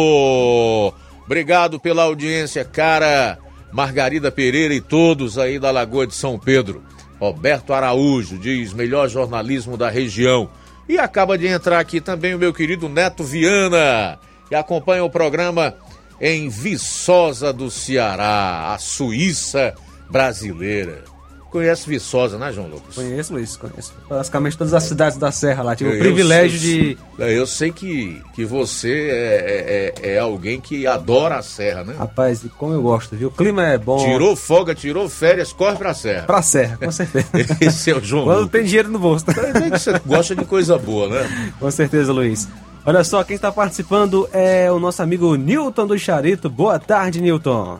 Obrigado pela audiência, cara. Margarida Pereira e todos aí da Lagoa de São Pedro. Roberto Araújo diz melhor jornalismo da região. E acaba de entrar aqui também o meu querido Neto Viana, que acompanha o programa em Viçosa do Ceará, a Suíça brasileira. Conhece Viçosa, né, João Lucas? Conheço, Luiz, conheço. Basicamente todas as cidades da Serra lá. Tive eu, o privilégio de. Eu sei que, que você é, é, é, alguém que adora a Serra, né? Rapaz, como eu gosto, viu? O clima é bom. Tirou folga, tirou férias, corre pra Serra. Pra Serra, com certeza. Esse é o João Quando Lucas. tem dinheiro no bolso. Que você gosta de coisa boa, né? Com certeza, Luiz. Olha só, quem está participando é o nosso amigo Newton do Charito. Boa tarde, Newton.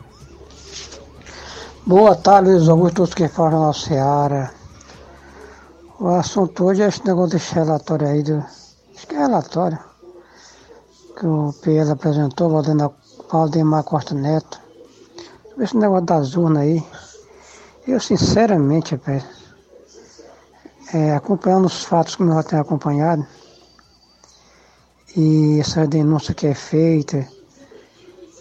Boa tarde, Luiz Augusto, todos que falam na Seara. O assunto hoje é esse negócio desse relatório aí, do, acho que é relatório, que o PL apresentou, Valdemar, Valdemar Costa Neto. Esse negócio das urnas aí, eu sinceramente, rapaz, é, acompanhando os fatos como eu já tenho acompanhado, e essa denúncia que é feita,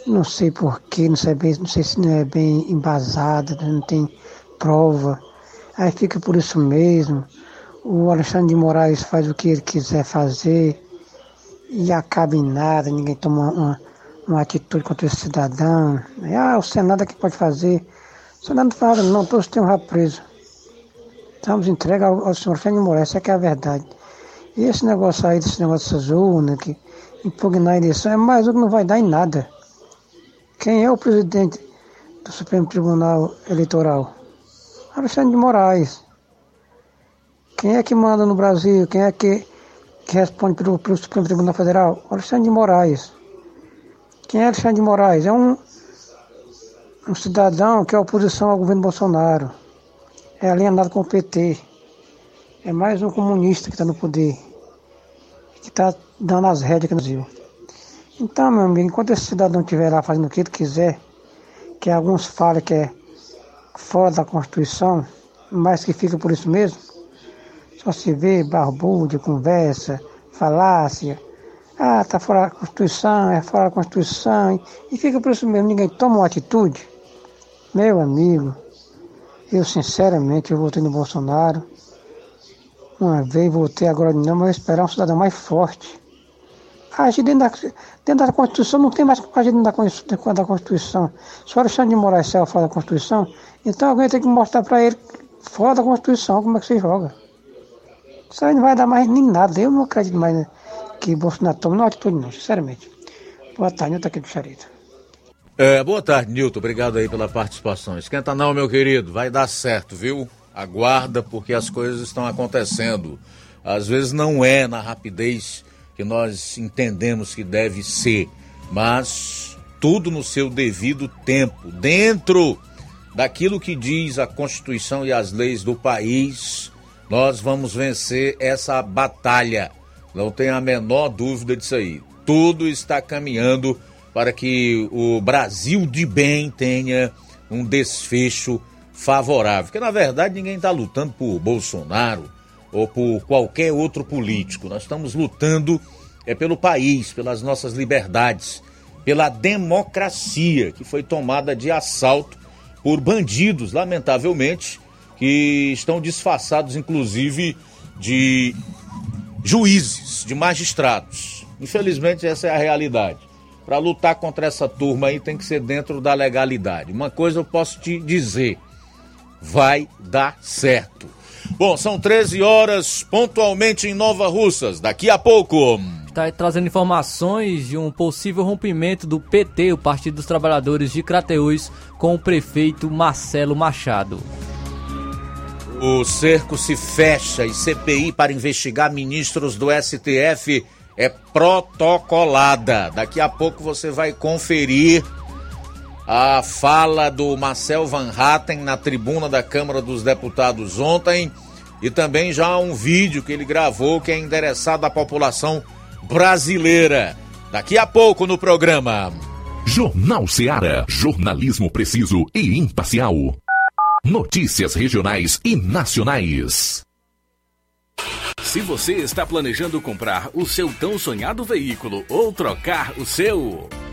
não sei porquê, não sei, bem, não sei se não é bem embasada, não tem prova. Aí fica por isso mesmo. O Alexandre de Moraes faz o que ele quiser fazer e acaba em nada, ninguém toma uma, uma atitude contra esse cidadão. Ah, o Senado aqui pode fazer. O Senado não nada, não, todos têm um preso. Estamos entregues ao, ao senhor Alexandre de Moraes, essa é, que é a verdade. E esse negócio aí, desse negócio dessas urnas, que impugnar a eleição, é mais um que não vai dar em nada. Quem é o presidente do Supremo Tribunal Eleitoral? Alexandre de Moraes. Quem é que manda no Brasil? Quem é que, que responde pelo, pelo Supremo Tribunal Federal? Alexandre de Moraes. Quem é Alexandre de Moraes? É um, um cidadão que é oposição ao governo Bolsonaro. É alienado com o PT. É mais um comunista que está no poder. Que está dando as rédeas aqui no Brasil. Então, meu amigo, enquanto esse cidadão estiver lá fazendo o que ele quiser, que alguns falam que é fora da Constituição, mas que fica por isso mesmo, só se vê barbúrdia, conversa, falácia, ah, tá fora da Constituição, é fora da Constituição, e fica por isso mesmo, ninguém toma uma atitude. Meu amigo, eu sinceramente eu votei no Bolsonaro, uma vez votei agora não, mas eu esperar um cidadão mais forte agir dentro da, dentro da Constituição, não tem mais que agir dentro da, da Constituição. Se o Alexandre de Moraes saiu fora da Constituição, então alguém tem que mostrar para ele, fora da Constituição, como é que se joga. Isso aí não vai dar mais nem nada. Eu não acredito mais né, que Bolsonaro tome uma atitude, não, sinceramente. Boa tarde, Nilton aqui do Charito. É, boa tarde, Nilton. Obrigado aí pela participação. Esquenta não, meu querido. Vai dar certo, viu? Aguarda, porque as coisas estão acontecendo. Às vezes não é na rapidez que nós entendemos que deve ser, mas tudo no seu devido tempo, dentro daquilo que diz a Constituição e as leis do país, nós vamos vencer essa batalha. Não tenha a menor dúvida disso aí. Tudo está caminhando para que o Brasil de bem tenha um desfecho favorável. Porque na verdade ninguém está lutando por Bolsonaro, ou por qualquer outro político. Nós estamos lutando é pelo país, pelas nossas liberdades, pela democracia que foi tomada de assalto por bandidos, lamentavelmente, que estão disfarçados, inclusive, de juízes, de magistrados. Infelizmente, essa é a realidade. Para lutar contra essa turma aí tem que ser dentro da legalidade. Uma coisa eu posso te dizer: vai dar certo. Bom, são 13 horas pontualmente em Nova Russas. Daqui a pouco. Está trazendo informações de um possível rompimento do PT, o Partido dos Trabalhadores de Crateús, com o prefeito Marcelo Machado. O cerco se fecha e CPI para investigar ministros do STF é protocolada. Daqui a pouco você vai conferir a fala do Marcel Van Hatten na tribuna da Câmara dos Deputados ontem e também já um vídeo que ele gravou que é endereçado à população brasileira. Daqui a pouco no programa. Jornal Seara. Jornalismo preciso e imparcial. Notícias regionais e nacionais. Se você está planejando comprar o seu tão sonhado veículo ou trocar o seu.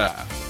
Música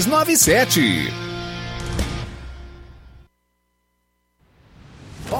6297.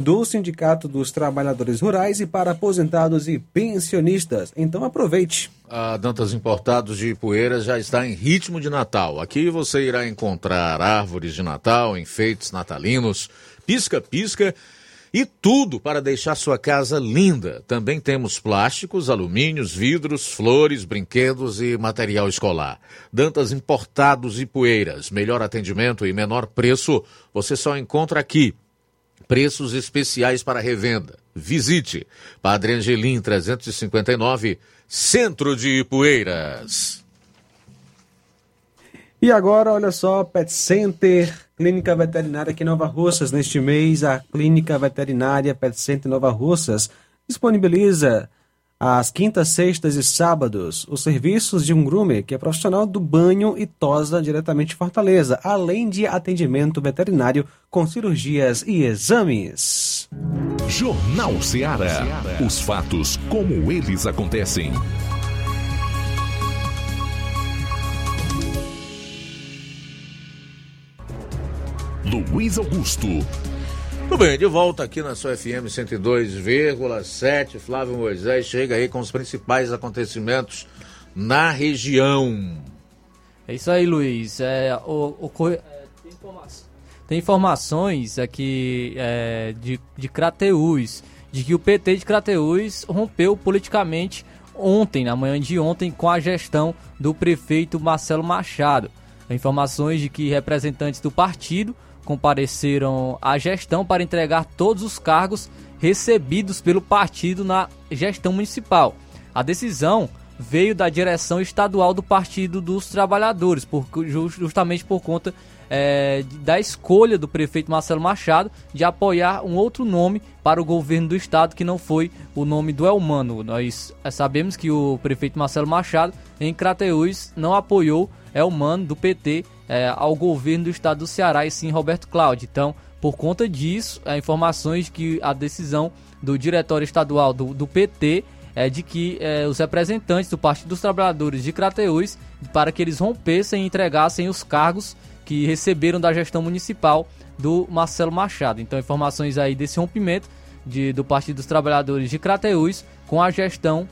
do Sindicato dos Trabalhadores Rurais e para aposentados e pensionistas. Então aproveite. A Dantas Importados de Ipueiras já está em ritmo de Natal. Aqui você irá encontrar árvores de Natal, enfeites natalinos, pisca-pisca e tudo para deixar sua casa linda. Também temos plásticos, alumínios, vidros, flores, brinquedos e material escolar. Dantas Importados e Poeiras. Melhor atendimento e menor preço você só encontra aqui. Preços especiais para revenda. Visite Padre Angelim 359, Centro de Ipueiras. E agora, olha só, Pet Center, Clínica Veterinária aqui em Nova Russas. Neste mês, a Clínica Veterinária Pet Center Nova Russas disponibiliza às quintas, sextas e sábados, os serviços de um groomer que é profissional do banho e tosa diretamente de Fortaleza, além de atendimento veterinário com cirurgias e exames. Jornal Ceará. Os fatos como eles acontecem. Luiz Augusto. Tudo bem, de volta aqui na sua FM 102,7. Flávio Moisés chega aí com os principais acontecimentos na região. É isso aí, Luiz. É, o, o, é, tem, informações, aqui é, de, de Crateús, de que o PT de Crateús rompeu politicamente ontem, na manhã de ontem, com a gestão do prefeito Marcelo Machado. Informações de que representantes do partido compareceram à gestão para entregar todos os cargos recebidos pelo partido na gestão municipal. A decisão veio da direção estadual do Partido dos Trabalhadores, por, justamente por conta é, da escolha do prefeito Marcelo Machado de apoiar um outro nome para o governo do estado que não foi o nome do Elmano. Nós é, sabemos que o prefeito Marcelo Machado em Crateús não apoiou Elmano do PT é, ao governo do estado do Ceará e sim Roberto Cláudio. Então, por conta disso, há informações que a decisão do diretório estadual do, do PT é de que é, os representantes do Partido dos Trabalhadores de Crateús para que eles rompessem e entregassem os cargos que receberam da gestão municipal do Marcelo Machado. Então, informações aí desse rompimento de, do Partido dos Trabalhadores de Crateús com a gestão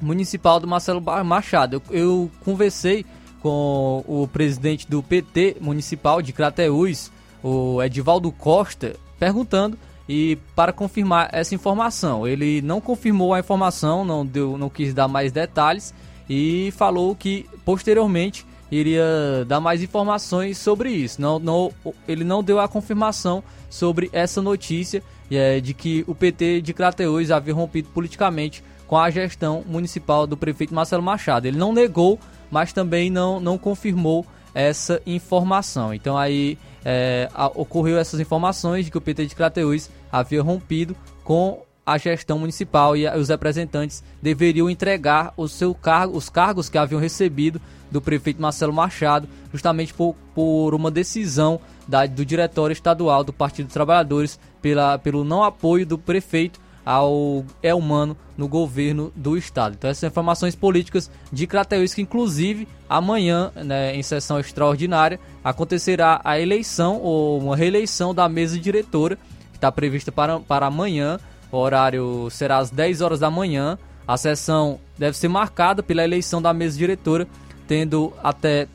municipal do Marcelo Machado. Eu, eu conversei com o presidente do PT municipal de Crateús, o Edivaldo Costa, perguntando e para confirmar essa informação. Ele não confirmou a informação, não deu, não quis dar mais detalhes e falou que posteriormente iria dar mais informações sobre isso. Não, não, ele não deu a confirmação sobre essa notícia é, de que o PT de Crateús havia rompido politicamente com a gestão municipal do prefeito Marcelo Machado. Ele não negou mas também não, não confirmou essa informação. Então aí é, a, ocorreu essas informações de que o PT de Crateús havia rompido com a gestão municipal e os representantes deveriam entregar o seu cargo, os cargos que haviam recebido do prefeito Marcelo Machado, justamente por, por uma decisão da, do diretório estadual do Partido dos Trabalhadores pela, pelo não apoio do prefeito ao Elmano no governo do estado. Então essas informações políticas de Crateús que inclusive amanhã, né, em sessão extraordinária, acontecerá a eleição ou uma reeleição da mesa diretora, que está prevista para, para amanhã, o horário será às 10 horas da manhã. A sessão deve ser marcada pela eleição da mesa diretora, tendo até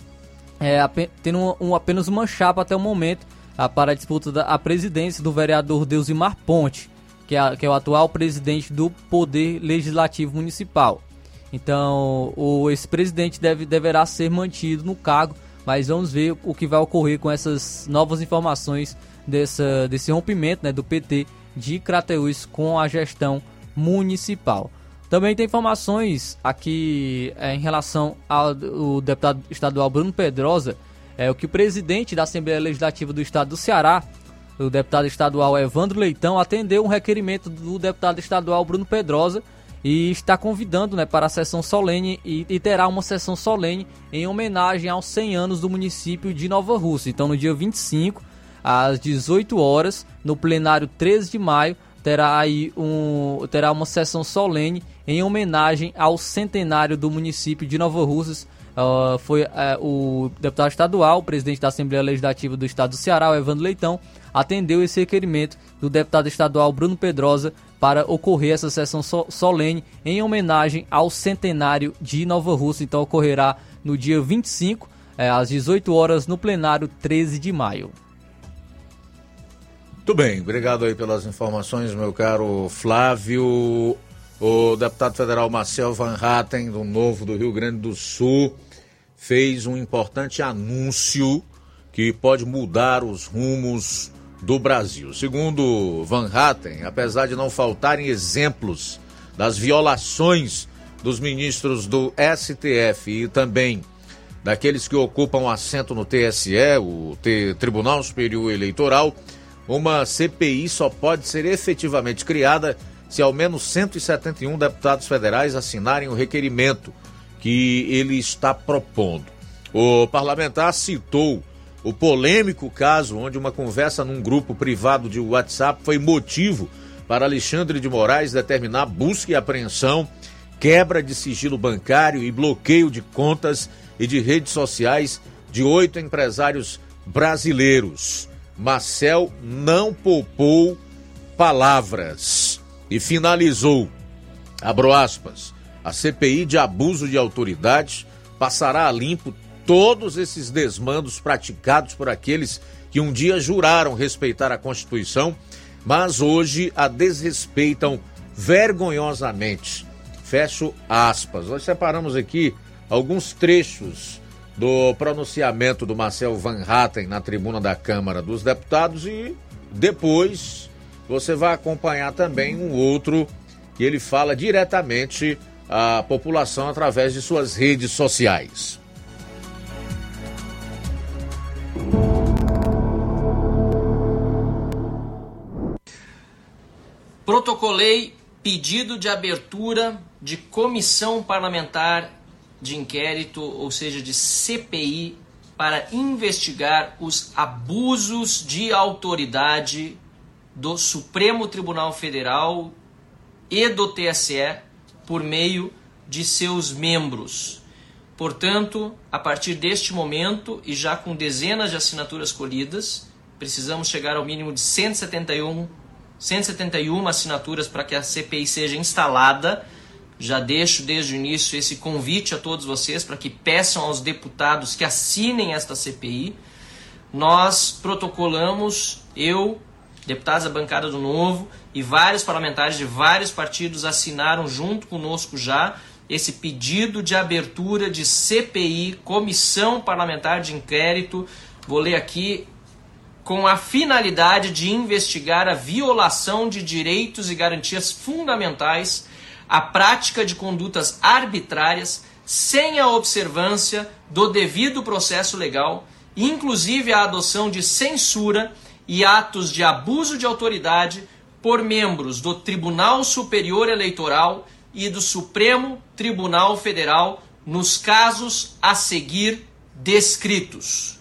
é, tendo um, um, apenas uma chapa até o momento a, para a disputa da a presidência do vereador Deusimar Ponte que é, que é o atual presidente do Poder Legislativo Municipal. Então, o, esse presidente deve, deverá ser mantido no cargo, mas vamos ver o que vai ocorrer com essas novas informações dessa, desse rompimento né, do PT de Crateús com a gestão municipal. Também tem informações aqui é, em relação ao deputado estadual Bruno Pedrosa, é o que o presidente da Assembleia Legislativa do Estado do Ceará, o deputado estadual Evandro Leitão atendeu um requerimento do deputado estadual Bruno Pedrosa e está convidando né, para a sessão solene e, e, terá uma sessão solene em homenagem aos 100 anos do município de Nova Rússia. Então, no dia 25, às 18 horas, no plenário 13 de maio, terá aí um, terá uma sessão solene em homenagem ao centenário do município de Nova Russas. Foi uh, o deputado estadual, presidente da Assembleia Legislativa do Estado do Ceará, Evandro Leitão, atendeu esse requerimento do deputado estadual Bruno Pedrosa para ocorrer essa sessão solene em homenagem ao centenário de Nova Rússia. Então ocorrerá no dia 25, é, às 18 horas, no plenário 13 de maio. Muito bem, obrigado aí pelas informações, meu caro Flávio. O deputado federal Marcel Van Hatten, do Novo do Rio Grande do Sul, fez um importante anúncio que pode mudar os rumos do Brasil. Segundo Van Hatten, apesar de não faltarem exemplos das violações dos ministros do STF e também daqueles que ocupam assento no TSE, o Tribunal Superior Eleitoral, uma CPI só pode ser efetivamente criada se ao menos 171 deputados federais assinarem o requerimento que ele está propondo. O parlamentar citou o polêmico caso onde uma conversa num grupo privado de WhatsApp foi motivo para Alexandre de Moraes determinar busca e apreensão, quebra de sigilo bancário e bloqueio de contas e de redes sociais de oito empresários brasileiros. Marcel não poupou palavras e finalizou. Abro aspas. A CPI de abuso de autoridade passará a limpo todos esses desmandos praticados por aqueles que um dia juraram respeitar a Constituição, mas hoje a desrespeitam vergonhosamente. Fecho aspas. Nós separamos aqui alguns trechos do pronunciamento do Marcel Van Hatten na tribuna da Câmara dos Deputados e depois você vai acompanhar também um outro que ele fala diretamente à população através de suas redes sociais. Protocolei pedido de abertura de comissão parlamentar de inquérito, ou seja, de CPI, para investigar os abusos de autoridade do Supremo Tribunal Federal e do TSE por meio de seus membros. Portanto, a partir deste momento e já com dezenas de assinaturas colhidas, precisamos chegar ao mínimo de 171, 171 assinaturas para que a CPI seja instalada. Já deixo desde o início esse convite a todos vocês para que peçam aos deputados que assinem esta CPI. Nós protocolamos, eu, deputados da bancada do Novo e vários parlamentares de vários partidos assinaram junto conosco já esse pedido de abertura de CPI, Comissão Parlamentar de Inquérito. Vou ler aqui com a finalidade de investigar a violação de direitos e garantias fundamentais, a prática de condutas arbitrárias sem a observância do devido processo legal, inclusive a adoção de censura e atos de abuso de autoridade por membros do Tribunal Superior Eleitoral e do Supremo Tribunal Federal nos casos a seguir descritos.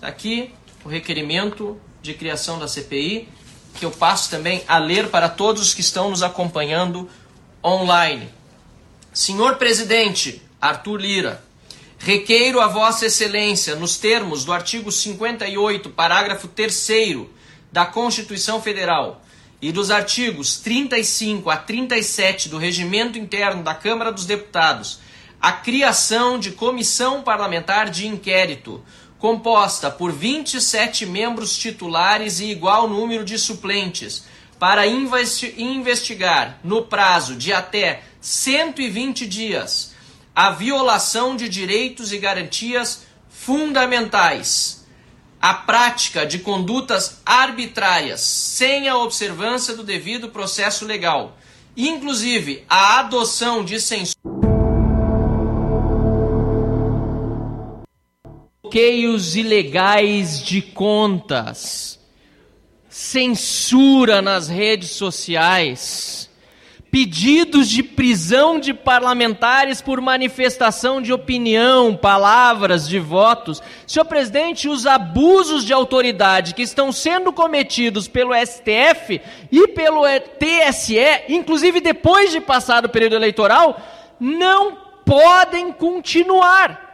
Aqui o requerimento de criação da CPI, que eu passo também a ler para todos os que estão nos acompanhando online. Senhor Presidente Arthur Lira, Requeiro a Vossa Excelência, nos termos do artigo 58, parágrafo 3 da Constituição Federal e dos artigos 35 a 37 do Regimento Interno da Câmara dos Deputados, a criação de comissão parlamentar de inquérito, composta por 27 membros titulares e igual número de suplentes, para investi investigar, no prazo de até 120 dias, a violação de direitos e garantias fundamentais, a prática de condutas arbitrárias sem a observância do devido processo legal, inclusive a adoção de censura. Bloqueios ilegais de contas, censura nas redes sociais, pedidos de prisão de parlamentares por manifestação de opinião, palavras, de votos. Senhor presidente, os abusos de autoridade que estão sendo cometidos pelo STF e pelo TSE, inclusive depois de passado o período eleitoral, não podem continuar.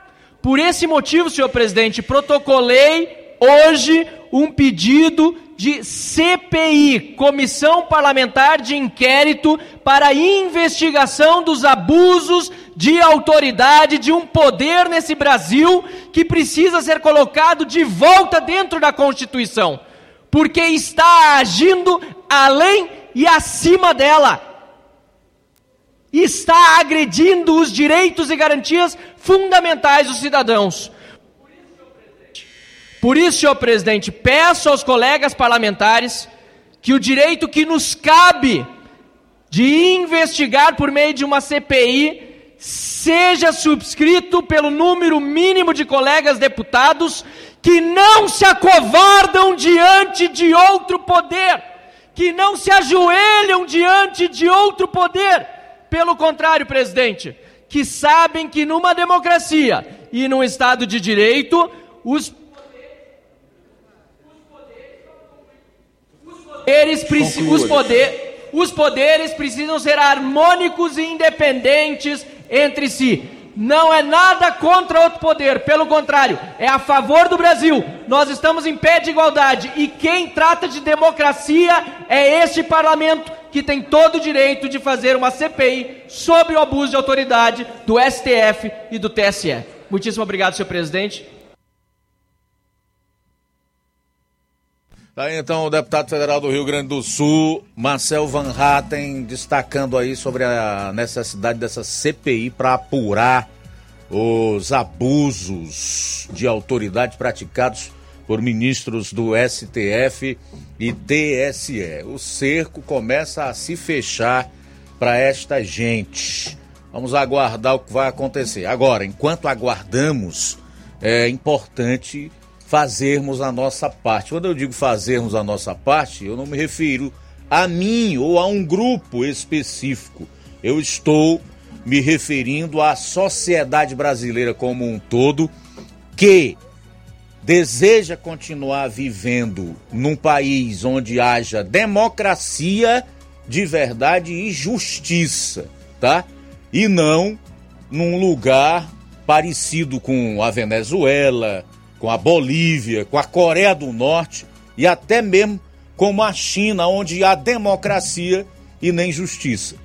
Por esse motivo, senhor presidente, protocolei hoje um pedido de CPI, Comissão Parlamentar de Inquérito para investigação dos abusos de autoridade de um poder nesse Brasil que precisa ser colocado de volta dentro da Constituição, porque está agindo além e acima dela. Está agredindo os direitos e garantias fundamentais dos cidadãos. Por isso, senhor presidente, peço aos colegas parlamentares que o direito que nos cabe de investigar por meio de uma CPI seja subscrito pelo número mínimo de colegas deputados que não se acovardam diante de outro poder, que não se ajoelham diante de outro poder. Pelo contrário, presidente, que sabem que numa democracia e num Estado de direito, os poderes, os, poder, os poderes precisam ser harmônicos e independentes entre si. Não é nada contra outro poder, pelo contrário, é a favor do Brasil. Nós estamos em pé de igualdade e quem trata de democracia é este parlamento que tem todo o direito de fazer uma CPI sobre o abuso de autoridade do STF e do TSE. Muitíssimo obrigado, senhor presidente. Tá aí, então o deputado federal do Rio Grande do Sul, Marcel Van Hatten, destacando aí sobre a necessidade dessa CPI para apurar os abusos de autoridade praticados por ministros do STF e TSE. O cerco começa a se fechar para esta gente. Vamos aguardar o que vai acontecer. Agora, enquanto aguardamos, é importante fazermos a nossa parte. Quando eu digo fazermos a nossa parte, eu não me refiro a mim ou a um grupo específico. Eu estou me referindo à sociedade brasileira como um todo que deseja continuar vivendo num país onde haja democracia de verdade e justiça, tá? E não num lugar parecido com a Venezuela, com a Bolívia, com a Coreia do Norte e até mesmo como a China, onde há democracia e nem justiça.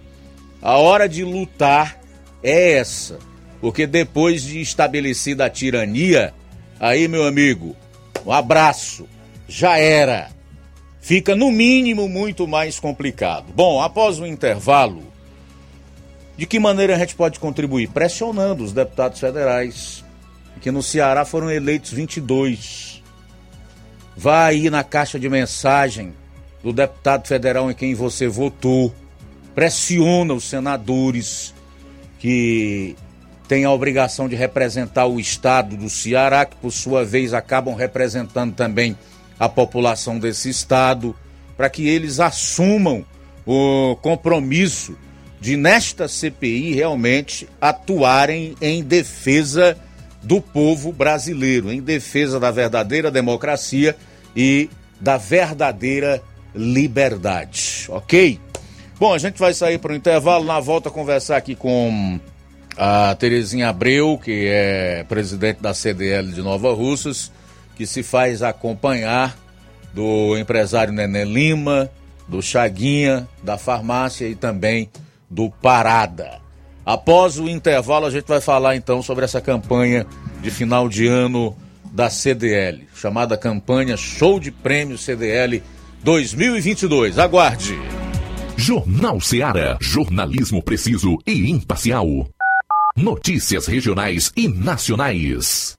A hora de lutar é essa, porque depois de estabelecida a tirania, aí, meu amigo, um abraço, já era. Fica no mínimo muito mais complicado. Bom, após o intervalo, de que maneira a gente pode contribuir? Pressionando os deputados federais, que no Ceará foram eleitos 22. Vá aí na caixa de mensagem do deputado federal em quem você votou. Pressiona os senadores que têm a obrigação de representar o estado do Ceará, que por sua vez acabam representando também a população desse estado, para que eles assumam o compromisso de, nesta CPI, realmente atuarem em defesa do povo brasileiro, em defesa da verdadeira democracia e da verdadeira liberdade, ok? Bom, a gente vai sair para o intervalo, na volta conversar aqui com a Terezinha Abreu, que é presidente da CDL de Nova Russas, que se faz acompanhar do empresário Nenê Lima, do Chaguinha, da farmácia e também do Parada. Após o intervalo, a gente vai falar então sobre essa campanha de final de ano da CDL, chamada campanha Show de Prêmios CDL 2022. Aguarde! Jornal Seara. Jornalismo preciso e imparcial. Notícias regionais e nacionais.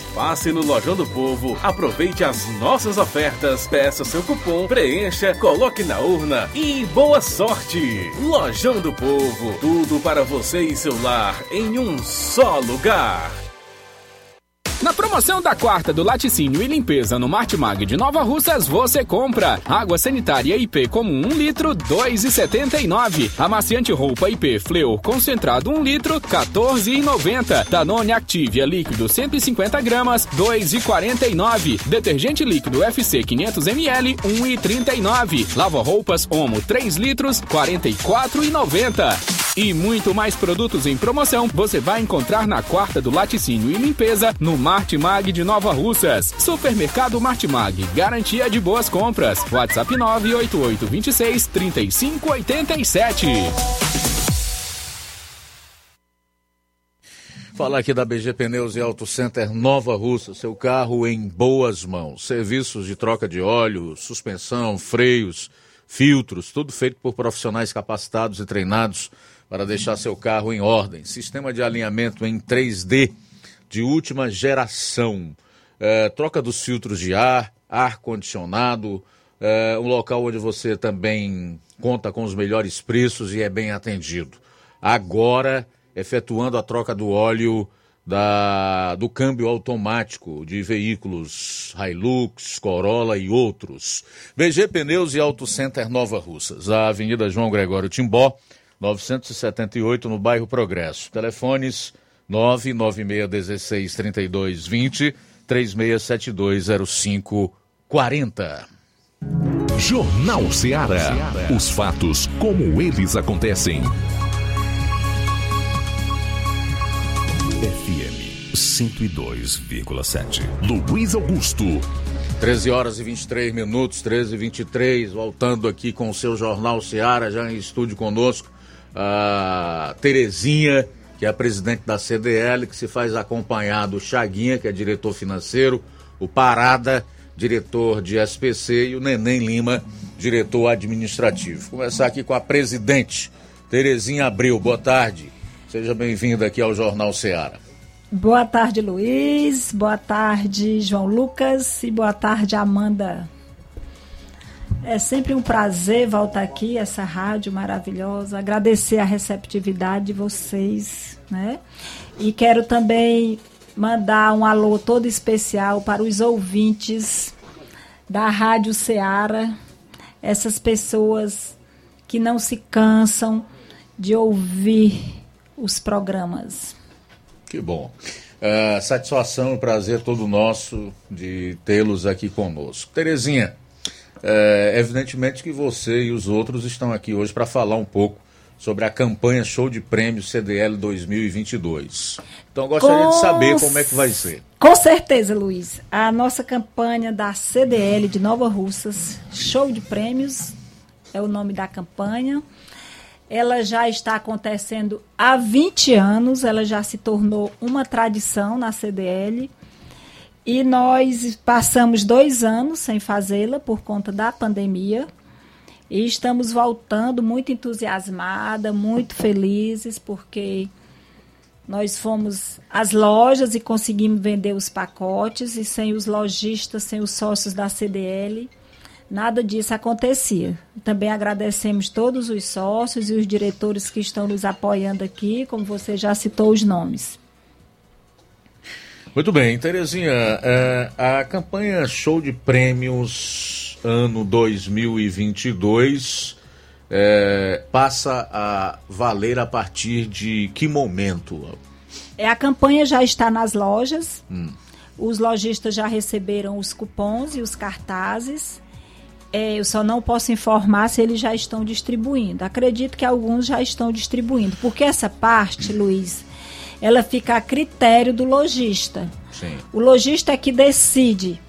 Passe no Lojão do Povo, aproveite as nossas ofertas, peça seu cupom, preencha, coloque na urna e boa sorte! Lojão do Povo, tudo para você e seu lar em um só lugar. Na promoção da quarta do laticínio e limpeza no Martimag de Nova Russas, você compra água sanitária IP comum 1 litro, 2,79. Amaciante roupa IP Fleur concentrado 1 litro, 14,90. Danone Activia líquido 150 gramas, 2,49. Detergente líquido FC 500 ml, 1,39. Lava roupas Omo 3 litros, 44,90. E muito mais produtos em promoção você vai encontrar na quarta do laticínio e limpeza no Martimag de Nova Russas. Supermercado Martimag, garantia de boas compras. WhatsApp 988 26 35 87. Falar aqui da BG Pneus e Auto Center Nova Russa, seu carro em boas mãos. Serviços de troca de óleo, suspensão, freios, filtros, tudo feito por profissionais capacitados e treinados para deixar seu carro em ordem. Sistema de alinhamento em 3D de última geração. É, troca dos filtros de ar, ar-condicionado, é, um local onde você também conta com os melhores preços e é bem atendido. Agora, efetuando a troca do óleo da, do câmbio automático de veículos Hilux, Corolla e outros. VG Pneus e Auto Center Nova Russas, a Avenida João Gregório Timbó, 978, no bairro Progresso. Telefones 996163220, 36720540. Jornal Ceará. Os fatos como eles acontecem. FM 102,7. Luiz Augusto. 13 horas e 23 minutos, 13 e 23, voltando aqui com o seu Jornal Ceará, já em estúdio conosco a Terezinha, que é a presidente da CDL, que se faz acompanhar do Chaguinha, que é diretor financeiro, o Parada, diretor de SPC, e o Neném Lima, diretor administrativo. Vou começar aqui com a presidente, Terezinha Abreu. Boa tarde. Seja bem-vinda aqui ao Jornal Ceará. Boa tarde, Luiz. Boa tarde, João Lucas. E boa tarde, Amanda. É sempre um prazer voltar aqui, essa rádio maravilhosa. Agradecer a receptividade de vocês, né? E quero também mandar um alô todo especial para os ouvintes da Rádio Ceará, essas pessoas que não se cansam de ouvir os programas. Que bom. Uh, satisfação e prazer todo nosso de tê-los aqui conosco. Terezinha, é, evidentemente que você e os outros estão aqui hoje para falar um pouco sobre a campanha Show de Prêmios CDL 2022. Então, gostaria com... de saber como é que vai ser. Com certeza, Luiz. A nossa campanha da CDL de Nova Russas, Show de Prêmios, é o nome da campanha. Ela já está acontecendo há 20 anos, ela já se tornou uma tradição na CDL. E nós passamos dois anos sem fazê-la por conta da pandemia. E estamos voltando muito entusiasmada, muito felizes, porque nós fomos às lojas e conseguimos vender os pacotes, e sem os lojistas, sem os sócios da CDL, nada disso acontecia. Também agradecemos todos os sócios e os diretores que estão nos apoiando aqui, como você já citou os nomes. Muito bem, Terezinha, é, a campanha Show de Prêmios ano 2022 é, passa a valer a partir de que momento? É, a campanha já está nas lojas, hum. os lojistas já receberam os cupons e os cartazes. É, eu só não posso informar se eles já estão distribuindo. Acredito que alguns já estão distribuindo, porque essa parte, Luiz, ela fica a critério do lojista. O lojista é que decide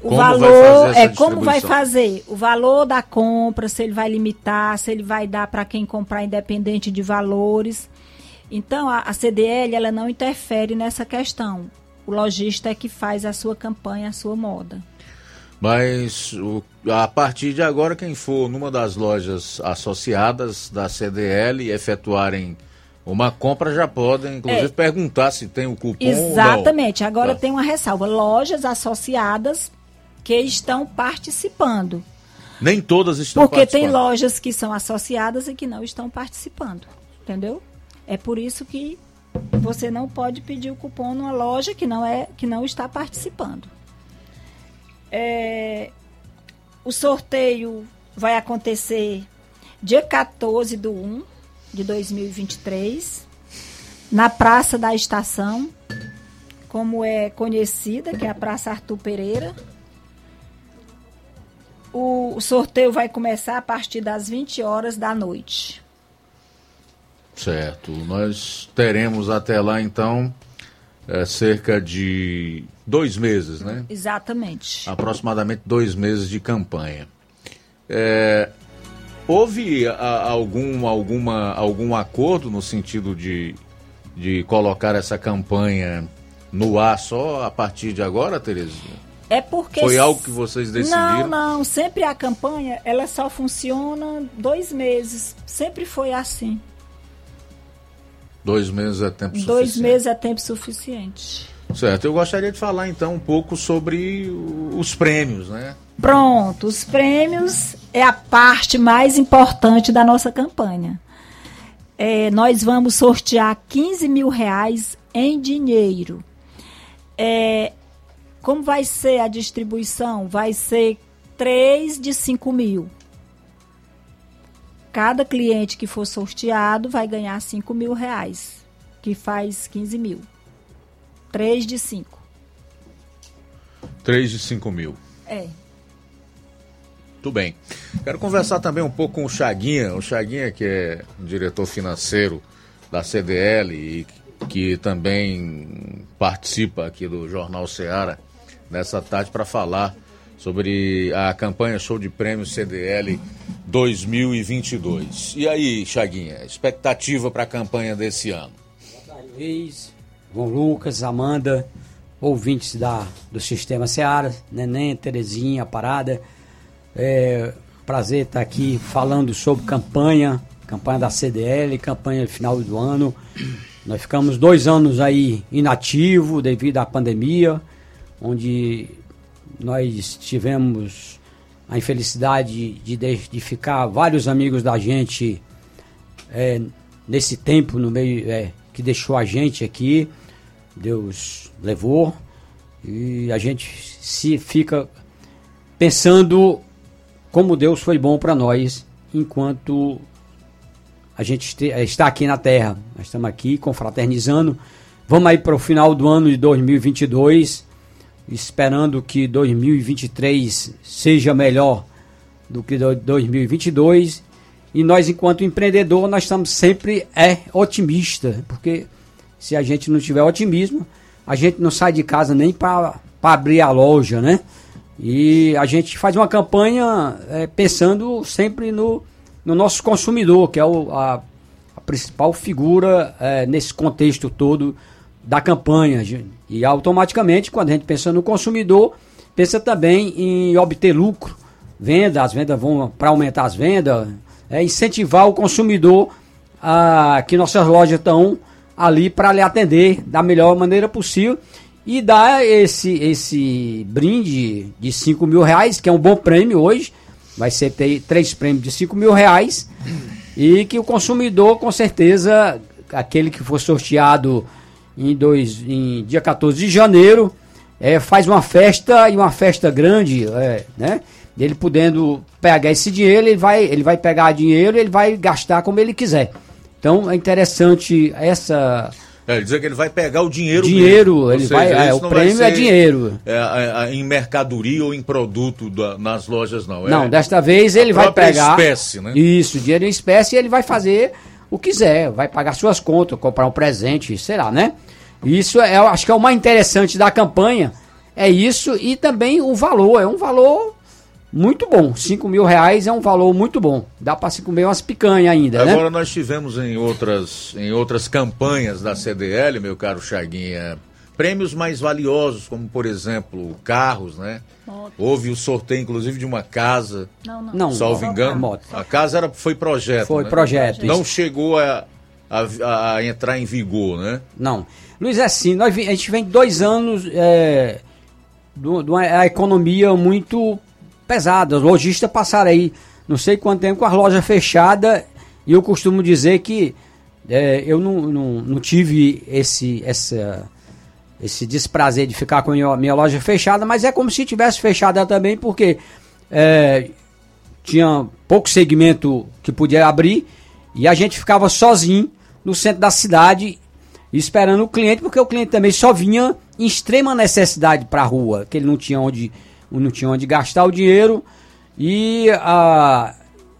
o como valor é como vai fazer o valor da compra, se ele vai limitar, se ele vai dar para quem comprar independente de valores. Então a, a, CDL ela não interfere nessa questão. O lojista é que faz a sua campanha, a sua moda. Mas o, a partir de agora, quem for numa das lojas associadas da CDL efetuarem uma compra já podem, inclusive, é. perguntar se tem o cupom Exatamente. Agora tá. tem uma ressalva. Lojas associadas que estão participando. Nem todas estão Porque participando. Porque tem lojas que são associadas e que não estão participando. Entendeu? É por isso que você não pode pedir o cupom numa loja que não é que não está participando. É, o sorteio vai acontecer dia 14 do 1 de 2023 na Praça da Estação, como é conhecida, que é a Praça Arthur Pereira. O, o sorteio vai começar a partir das 20 horas da noite. Certo. Nós teremos até lá, então, é, cerca de dois meses, né? Exatamente. Aproximadamente dois meses de campanha. É, houve a, algum, alguma, algum acordo no sentido de, de colocar essa campanha no ar só a partir de agora, Terezinha? É porque foi algo que vocês decidiram? Não, não. Sempre a campanha ela só funciona dois meses. Sempre foi assim. Dois meses é tempo dois suficiente. Dois meses é tempo suficiente. Certo. Eu gostaria de falar então um pouco sobre os prêmios, né? Pronto. Os prêmios é a parte mais importante da nossa campanha. É, nós vamos sortear 15 mil reais em dinheiro. É, como vai ser a distribuição? Vai ser 3 de 5 mil. Cada cliente que for sorteado vai ganhar 5 mil reais, que faz 15 mil. 3 de 5. 3 de 5 mil. É. Muito bem. Quero conversar também um pouco com o Chaguinha, o Chaguinha que é diretor financeiro da CDL e que também participa aqui do Jornal Ceará nessa tarde para falar sobre a campanha Show de Prêmios CDL 2022. E aí, Chaguinha, expectativa para a campanha desse ano? Luiz, João Lucas, Amanda, ouvintes da, do Sistema Seara, Neném, Terezinha, Parada. É prazer estar aqui falando sobre campanha, campanha da CDL, campanha final do ano. Nós ficamos dois anos aí inativo devido à pandemia onde nós tivemos a infelicidade de, de ficar vários amigos da gente é, nesse tempo no meio é, que deixou a gente aqui. Deus levou e a gente se fica pensando como Deus foi bom para nós enquanto a gente está aqui na Terra. Nós estamos aqui confraternizando. Vamos aí para o final do ano de 2022 esperando que 2023 seja melhor do que 2022. E nós, enquanto empreendedor, nós estamos sempre é otimista, porque se a gente não tiver otimismo, a gente não sai de casa nem para abrir a loja, né? E a gente faz uma campanha é, pensando sempre no, no nosso consumidor, que é o, a, a principal figura é, nesse contexto todo da campanha. E automaticamente, quando a gente pensa no consumidor, pensa também em obter lucro, venda, as vendas vão para aumentar as vendas, é incentivar o consumidor a que nossas lojas estão ali para lhe atender da melhor maneira possível e dar esse, esse brinde de 5 mil reais, que é um bom prêmio hoje, vai ser ter três prêmios de 5 mil reais, e que o consumidor, com certeza, aquele que for sorteado em, dois, em dia 14 de janeiro, é, faz uma festa e uma festa grande, é, né? Ele podendo pegar esse dinheiro, ele vai, ele vai pegar dinheiro ele vai gastar como ele quiser. Então é interessante essa. É, dizer que ele vai pegar o dinheiro. Dinheiro, mesmo. ele seja, vai. É, o prêmio é dinheiro. É, é, é, em mercadoria ou em produto da, nas lojas, não. É não, desta vez ele vai pegar. espécie, né? Isso, dinheiro em espécie e ele vai fazer o que quiser. Vai pagar suas contas, comprar um presente, sei lá, né? Isso é, acho que é o mais interessante da campanha. É isso e também o valor. É um valor muito bom. 5 mil reais é um valor muito bom. Dá para se comer umas picanhas ainda, Agora né? nós tivemos em outras, em outras campanhas da CDL, meu caro Chaguinha, prêmios mais valiosos, como por exemplo, carros, né? Moto. Houve o sorteio, inclusive, de uma casa. Não, não. não salvo engano. Moto. A casa era, foi projeto. Foi né? projeto. Não chegou a, a, a, entrar em vigor, né? Não. Luiz, é assim, nós, a gente vem dois anos é, de uma economia muito pesada. Os lojistas passaram aí não sei quanto tempo com as lojas fechadas e eu costumo dizer que é, eu não, não, não tive esse, essa, esse desprazer de ficar com a minha, minha loja fechada, mas é como se tivesse fechada também, porque é, tinha pouco segmento que podia abrir e a gente ficava sozinho no centro da cidade esperando o cliente, porque o cliente também só vinha em extrema necessidade para a rua, que ele não tinha onde, não tinha onde gastar o dinheiro. E ah,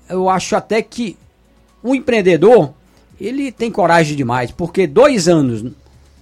eu acho até que o empreendedor ele tem coragem demais, porque dois anos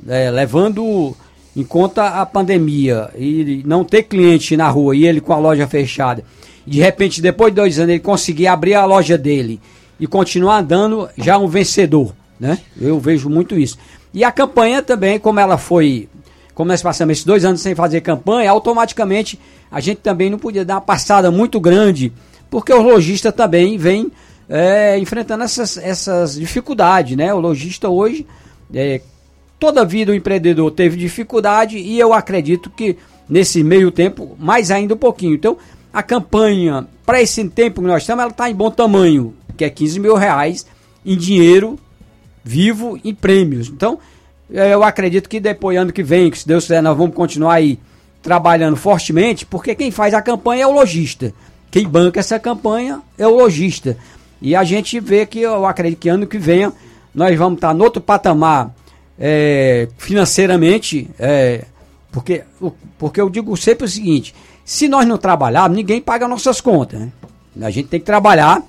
é, levando em conta a pandemia e não ter cliente na rua e ele com a loja fechada, de repente depois de dois anos ele conseguir abrir a loja dele e continuar andando, já é um vencedor, né? Eu vejo muito isso. E a campanha também, como ela foi, como nós passamos esses dois anos sem fazer campanha, automaticamente a gente também não podia dar uma passada muito grande, porque o lojista também vem é, enfrentando essas, essas dificuldades, né? O lojista hoje, é, toda vida o empreendedor teve dificuldade e eu acredito que nesse meio tempo, mais ainda um pouquinho. Então, a campanha, para esse tempo que nós estamos, ela está em bom tamanho, que é 15 mil reais em dinheiro vivo em prêmios. Então, eu acredito que depois, ano que vem, que se Deus quiser, nós vamos continuar aí trabalhando fortemente, porque quem faz a campanha é o lojista. Quem banca essa campanha é o lojista. E a gente vê que eu acredito que ano que vem nós vamos estar no outro patamar é, financeiramente, é, porque, porque eu digo sempre o seguinte: se nós não trabalharmos, ninguém paga nossas contas. Né? A gente tem que trabalhar.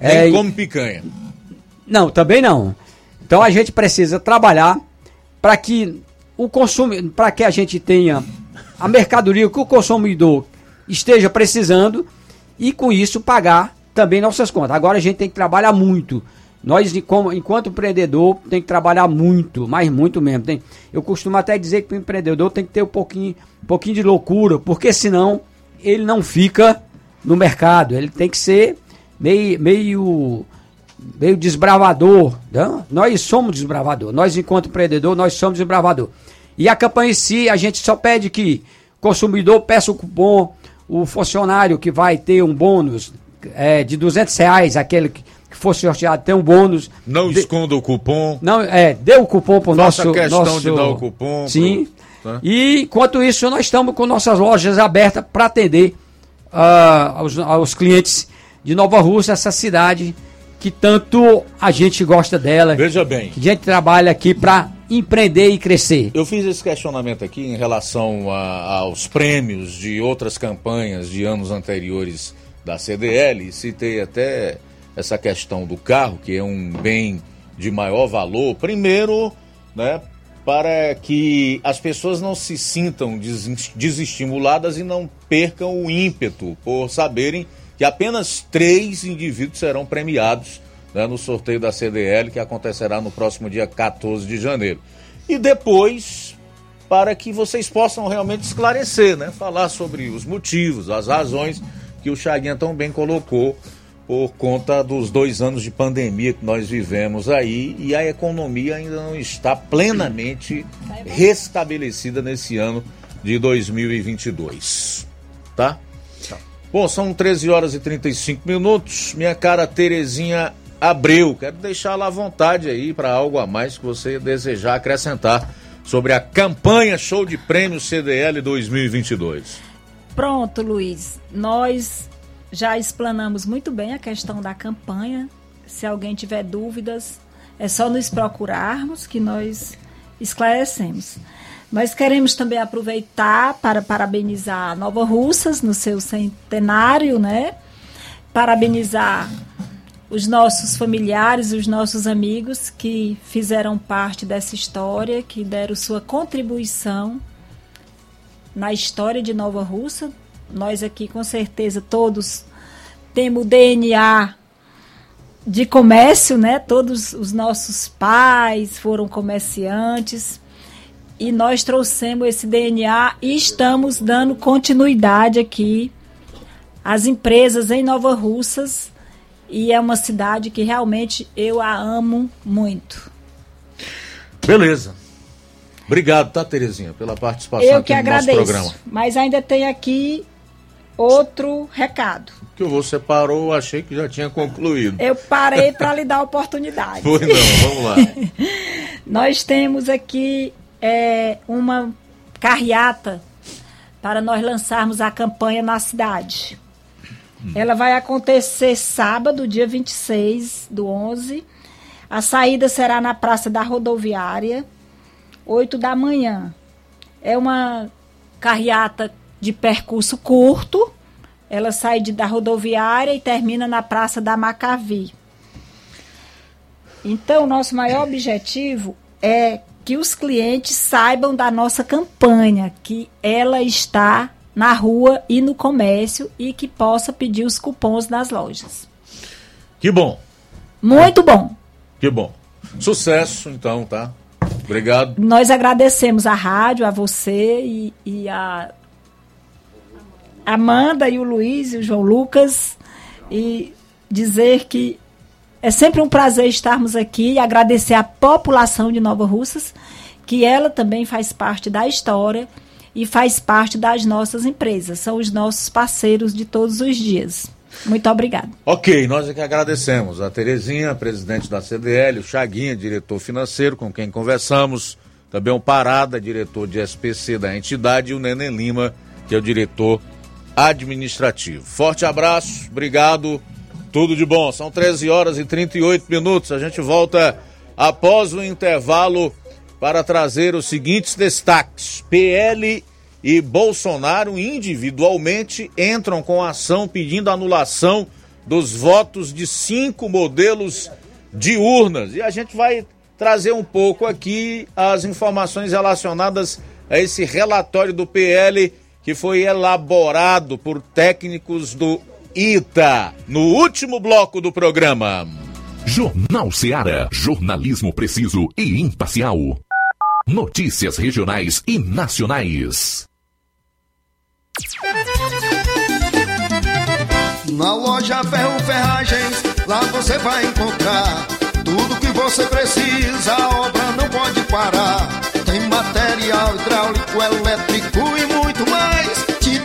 Nem é, come picanha. Não, também não. Então a gente precisa trabalhar para que o consumo, para que a gente tenha a mercadoria que o consumidor esteja precisando e com isso pagar também nossas contas. Agora a gente tem que trabalhar muito. Nós, enquanto empreendedor, tem que trabalhar muito, mas muito mesmo. Tem, eu costumo até dizer que o empreendedor tem que ter um pouquinho, um pouquinho de loucura, porque senão ele não fica no mercado. Ele tem que ser meio, meio, meio desbravador. Né? Nós somos desbravador. Nós, enquanto empreendedor, nós somos desbravador. E a campanha em si, a gente só pede que o consumidor peça o cupom, o funcionário que vai ter um bônus é, de 200 reais, aquele que, que for sorteado tem um bônus. Não de, esconda o cupom. Não, é, dê o cupom para o nosso... Faça questão nosso, de dar o cupom. Sim. Pro, tá? E enquanto isso, nós estamos com nossas lojas abertas para atender uh, aos, aos clientes de Nova Rússia, essa cidade que tanto a gente gosta dela. Veja bem. Que a gente trabalha aqui para empreender e crescer. Eu fiz esse questionamento aqui em relação a, aos prêmios de outras campanhas de anos anteriores da CDL citei até essa questão do carro, que é um bem de maior valor. Primeiro, né, para que as pessoas não se sintam desestimuladas e não percam o ímpeto por saberem que apenas três indivíduos serão premiados né, no sorteio da CDL, que acontecerá no próximo dia 14 de janeiro. E depois, para que vocês possam realmente esclarecer, né, falar sobre os motivos, as razões que o Chaguinha tão bem colocou por conta dos dois anos de pandemia que nós vivemos aí e a economia ainda não está plenamente restabelecida nesse ano de 2022. Tá? Bom, são 13 horas e 35 minutos. Minha cara Terezinha Abreu, quero deixá-la à vontade aí para algo a mais que você desejar acrescentar sobre a campanha Show de Prêmios CDL 2022. Pronto, Luiz. Nós já explanamos muito bem a questão da campanha. Se alguém tiver dúvidas, é só nos procurarmos que nós esclarecemos. Nós queremos também aproveitar para parabenizar Nova Russas no seu centenário, né? Parabenizar os nossos familiares, os nossos amigos que fizeram parte dessa história, que deram sua contribuição na história de Nova Russa. Nós aqui, com certeza, todos temos DNA de comércio, né? Todos os nossos pais foram comerciantes e nós trouxemos esse DNA e estamos dando continuidade aqui às empresas em Nova Russas e é uma cidade que realmente eu a amo muito. Beleza. Obrigado, tá, Terezinha, pela participação Eu que no agradeço, nosso programa. Mas ainda tem aqui outro recado. Que você parou, achei que já tinha concluído. Eu parei para lhe dar a oportunidade. Foi não, vamos lá. nós temos aqui é, uma carreata para nós lançarmos a campanha na cidade. Ela vai acontecer sábado, dia 26 do 11. A saída será na Praça da Rodoviária, 8 da manhã. É uma carreata de percurso curto. Ela sai de, da rodoviária e termina na Praça da Macavi. Então, nosso maior objetivo é que os clientes saibam da nossa campanha, que ela está na rua e no comércio e que possa pedir os cupons nas lojas. Que bom. Muito bom. Que bom. Sucesso, então, tá? Obrigado. Nós agradecemos a rádio, a você e, e a Amanda e o Luiz e o João Lucas e dizer que é sempre um prazer estarmos aqui e agradecer à população de Nova Russas, que ela também faz parte da história e faz parte das nossas empresas. São os nossos parceiros de todos os dias. Muito obrigado. Ok, nós é que agradecemos a Terezinha, presidente da CDL, o Chaguinha, diretor financeiro, com quem conversamos, também o Parada, diretor de SPC da entidade, e o Neném Lima, que é o diretor administrativo. Forte abraço, obrigado, tudo de bom. São 13 horas e 38 minutos. A gente volta após o intervalo para trazer os seguintes destaques. PL e Bolsonaro individualmente entram com ação pedindo anulação dos votos de cinco modelos de urnas. E a gente vai trazer um pouco aqui as informações relacionadas a esse relatório do PL que foi elaborado por técnicos do ITA no último bloco do programa. Jornal Seara. Jornalismo preciso e imparcial. Notícias regionais e nacionais. Na loja Ferro Ferragens, lá você vai encontrar tudo que você precisa, a obra não pode parar. Tem material hidráulico, elétrico e muito mais.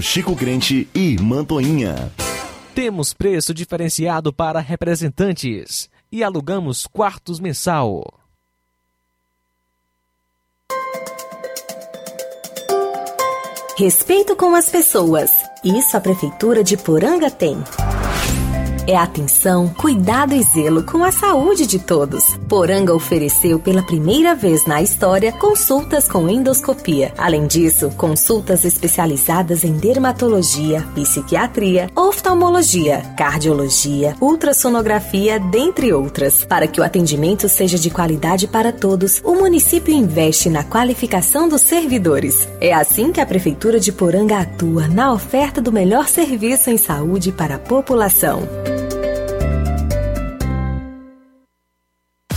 Chico Crente e Mantoinha. Temos preço diferenciado para representantes e alugamos quartos mensal. Respeito com as pessoas. Isso a Prefeitura de Poranga tem é atenção, cuidado e zelo com a saúde de todos. Poranga ofereceu pela primeira vez na história consultas com endoscopia. Além disso, consultas especializadas em dermatologia, psiquiatria, oftalmologia, cardiologia, ultrassonografia, dentre outras. Para que o atendimento seja de qualidade para todos, o município investe na qualificação dos servidores. É assim que a Prefeitura de Poranga atua na oferta do melhor serviço em saúde para a população.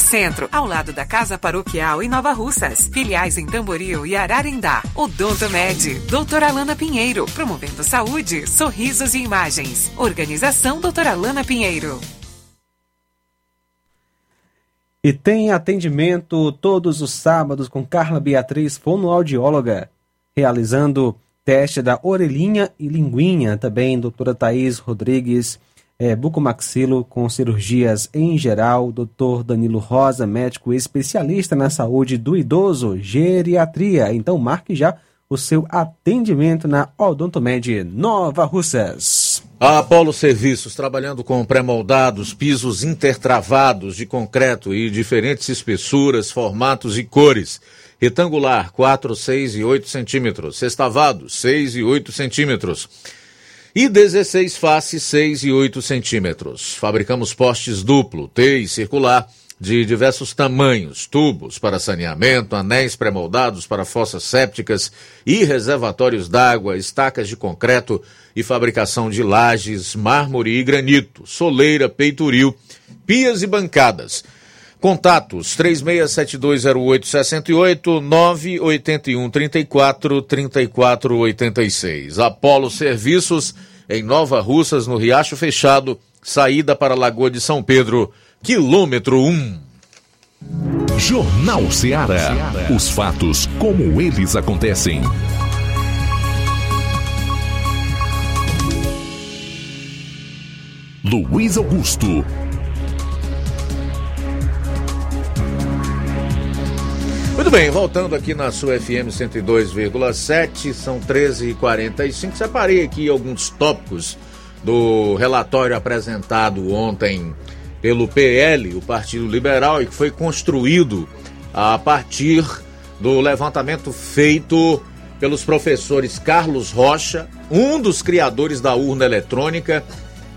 Centro, ao lado da Casa Paroquial em Nova Russas. Filiais em Tamboril e Ararindá. Odonto Med, doutora Alana Pinheiro, promovendo saúde, sorrisos e imagens. Organização doutora Alana Pinheiro. E tem atendimento todos os sábados com Carla Beatriz, fonoaudióloga, realizando teste da orelhinha e linguinha. Também doutora Thaís Rodrigues, é, bucomaxilo com cirurgias em geral, Dr. Danilo Rosa, médico especialista na saúde do idoso, geriatria. Então marque já o seu atendimento na Odontomed Nova Russas. A Apolo Serviços, trabalhando com pré-moldados, pisos intertravados de concreto e diferentes espessuras, formatos e cores. Retangular, 4, 6 e 8 centímetros. Sextavado, 6 e 8 centímetros e 16 faces 6 e 8 centímetros. Fabricamos postes duplo, T e circular, de diversos tamanhos, tubos para saneamento, anéis pré-moldados para fossas sépticas e reservatórios d'água, estacas de concreto e fabricação de lajes, mármore e granito, soleira, peitoril, pias e bancadas. Contatos 36720868 981 34 34 86. Apolo Serviços em Nova Russas, no Riacho Fechado, saída para a Lagoa de São Pedro, quilômetro 1. Jornal Ceará. Os fatos como eles acontecem. Luiz Augusto. Muito bem, voltando aqui na sua FM 102,7, são 13h45. Separei aqui alguns tópicos do relatório apresentado ontem pelo PL, o Partido Liberal, e que foi construído a partir do levantamento feito pelos professores Carlos Rocha, um dos criadores da urna eletrônica,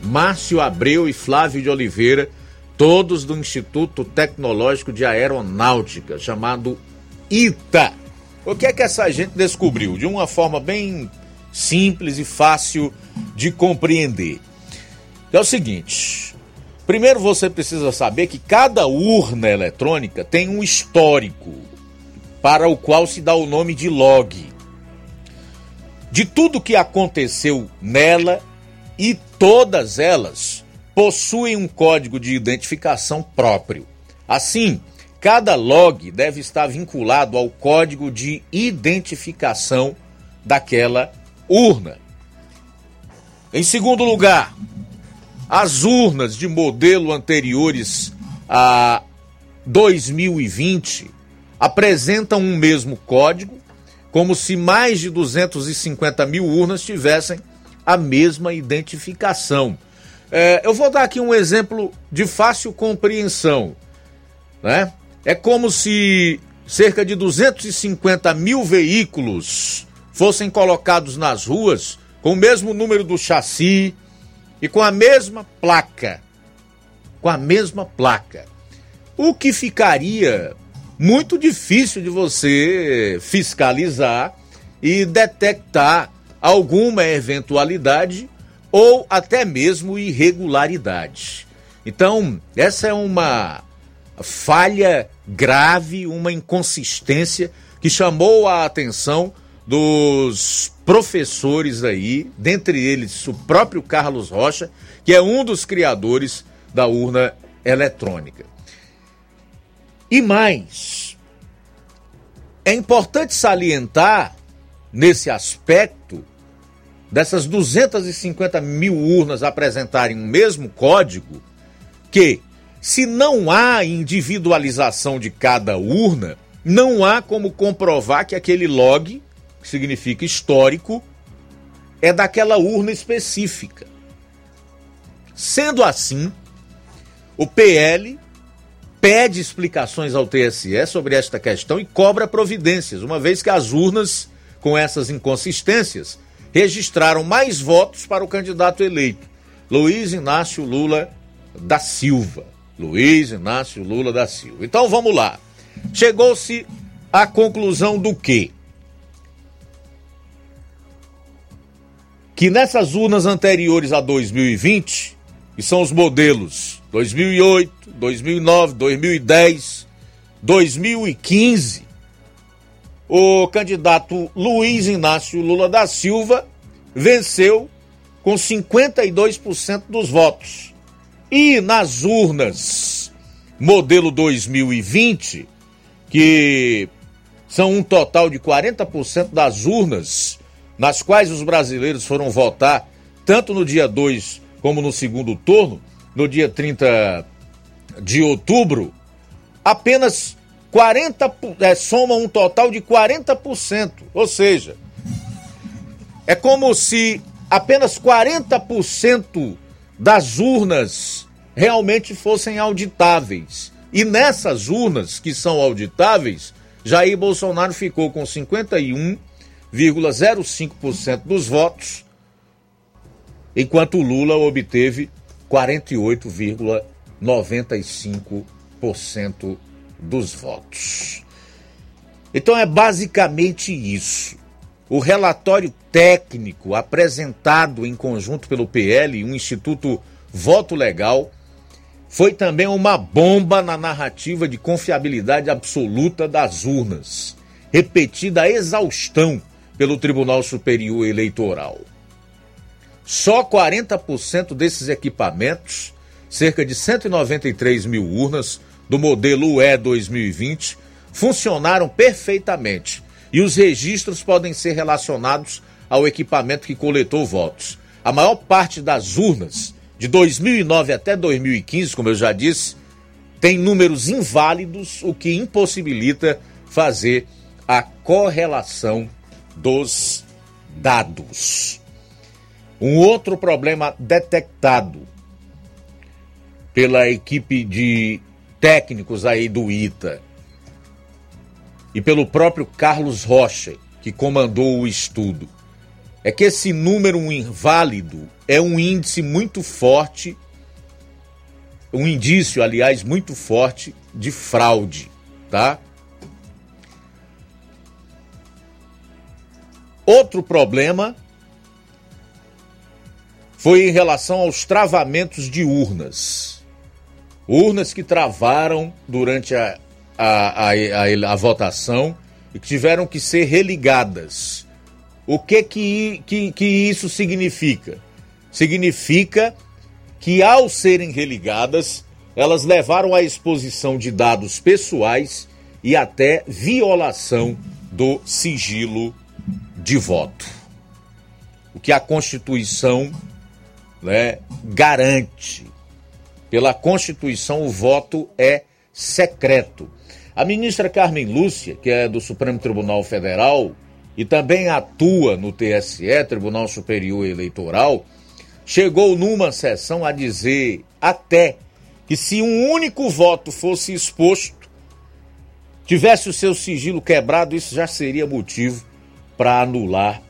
Márcio Abreu e Flávio de Oliveira, todos do Instituto Tecnológico de Aeronáutica, chamado ITA. O que é que essa gente descobriu? De uma forma bem simples e fácil de compreender. É o seguinte: primeiro você precisa saber que cada urna eletrônica tem um histórico para o qual se dá o nome de log. De tudo que aconteceu nela e todas elas possuem um código de identificação próprio. Assim, Cada log deve estar vinculado ao código de identificação daquela urna. Em segundo lugar, as urnas de modelo anteriores a 2020 apresentam um mesmo código, como se mais de 250 mil urnas tivessem a mesma identificação. É, eu vou dar aqui um exemplo de fácil compreensão né? É como se cerca de 250 mil veículos fossem colocados nas ruas com o mesmo número do chassi e com a mesma placa. Com a mesma placa. O que ficaria muito difícil de você fiscalizar e detectar alguma eventualidade ou até mesmo irregularidade. Então, essa é uma falha grave, uma inconsistência que chamou a atenção dos professores aí, dentre eles o próprio Carlos Rocha, que é um dos criadores da urna eletrônica. E mais, é importante salientar nesse aspecto dessas 250 mil urnas apresentarem o mesmo código, que se não há individualização de cada urna, não há como comprovar que aquele log, que significa histórico, é daquela urna específica. Sendo assim, o PL pede explicações ao TSE sobre esta questão e cobra providências, uma vez que as urnas com essas inconsistências registraram mais votos para o candidato eleito, Luiz Inácio Lula da Silva. Luiz Inácio Lula da Silva. Então vamos lá. Chegou-se à conclusão do quê? Que nessas urnas anteriores a 2020, que são os modelos 2008, 2009, 2010, 2015, o candidato Luiz Inácio Lula da Silva venceu com 52% dos votos. E nas urnas modelo 2020, que são um total de 40% das urnas nas quais os brasileiros foram votar, tanto no dia 2 como no segundo turno, no dia 30 de outubro, apenas 40, é, soma um total de 40%. Ou seja, é como se apenas 40% das urnas realmente fossem auditáveis. E nessas urnas que são auditáveis, Jair Bolsonaro ficou com 51,05% dos votos, enquanto Lula obteve 48,95% dos votos. Então é basicamente isso. O relatório técnico apresentado em conjunto pelo PL, o Instituto Voto Legal, foi também uma bomba na narrativa de confiabilidade absoluta das urnas, repetida a exaustão pelo Tribunal Superior Eleitoral. Só 40% desses equipamentos, cerca de 193 mil urnas, do modelo UE 2020 funcionaram perfeitamente e os registros podem ser relacionados ao equipamento que coletou votos. A maior parte das urnas de 2009 até 2015, como eu já disse, tem números inválidos, o que impossibilita fazer a correlação dos dados. Um outro problema detectado pela equipe de técnicos aí do ITA e pelo próprio Carlos Rocha, que comandou o estudo, é que esse número inválido é um índice muito forte, um indício, aliás, muito forte de fraude, tá? Outro problema foi em relação aos travamentos de urnas urnas que travaram durante a, a, a, a, votação e que tiveram que ser religadas. O que, que, que, que isso significa? Significa que, ao serem religadas, elas levaram à exposição de dados pessoais e até violação do sigilo de voto. O que a Constituição né, garante pela Constituição, o voto é secreto. A ministra Carmen Lúcia, que é do Supremo Tribunal Federal e também atua no TSE, Tribunal Superior Eleitoral, chegou numa sessão a dizer até que se um único voto fosse exposto, tivesse o seu sigilo quebrado, isso já seria motivo para anular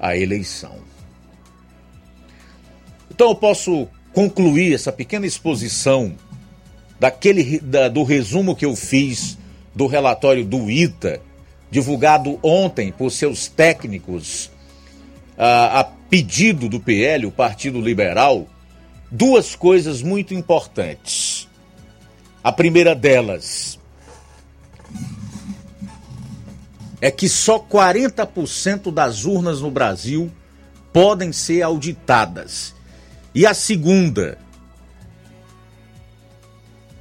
a eleição. Então eu posso concluir essa pequena exposição daquele da, do resumo que eu fiz do relatório do ITA, divulgado ontem por seus técnicos a, a pedido do PL, o Partido Liberal, duas coisas muito importantes. A primeira delas é que só 40% das urnas no Brasil podem ser auditadas. E a segunda,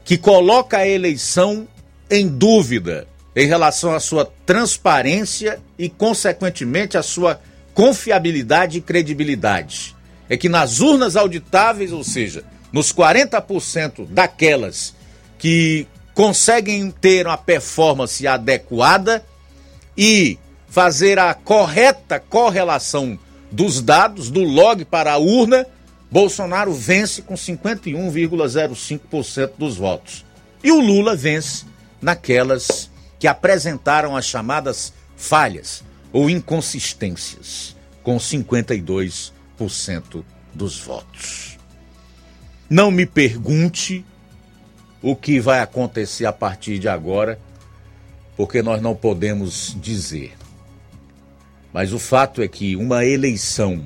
que coloca a eleição em dúvida em relação à sua transparência e, consequentemente, à sua confiabilidade e credibilidade. É que nas urnas auditáveis, ou seja, nos 40% daquelas que conseguem ter uma performance adequada e fazer a correta correlação dos dados do log para a urna, Bolsonaro vence com 51,05% dos votos. E o Lula vence naquelas que apresentaram as chamadas falhas ou inconsistências, com 52% dos votos. Não me pergunte o que vai acontecer a partir de agora, porque nós não podemos dizer. Mas o fato é que uma eleição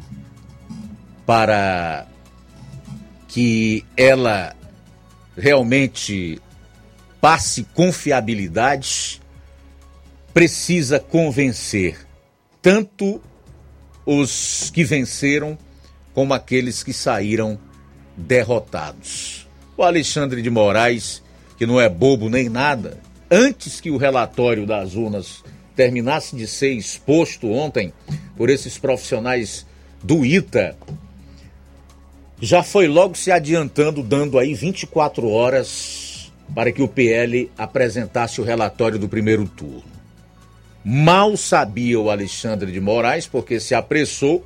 para que ela realmente passe confiabilidade, precisa convencer tanto os que venceram como aqueles que saíram derrotados. O Alexandre de Moraes, que não é bobo nem nada, antes que o relatório das urnas terminasse de ser exposto ontem por esses profissionais do ITA, já foi logo se adiantando, dando aí 24 horas para que o PL apresentasse o relatório do primeiro turno. Mal sabia o Alexandre de Moraes, porque se apressou,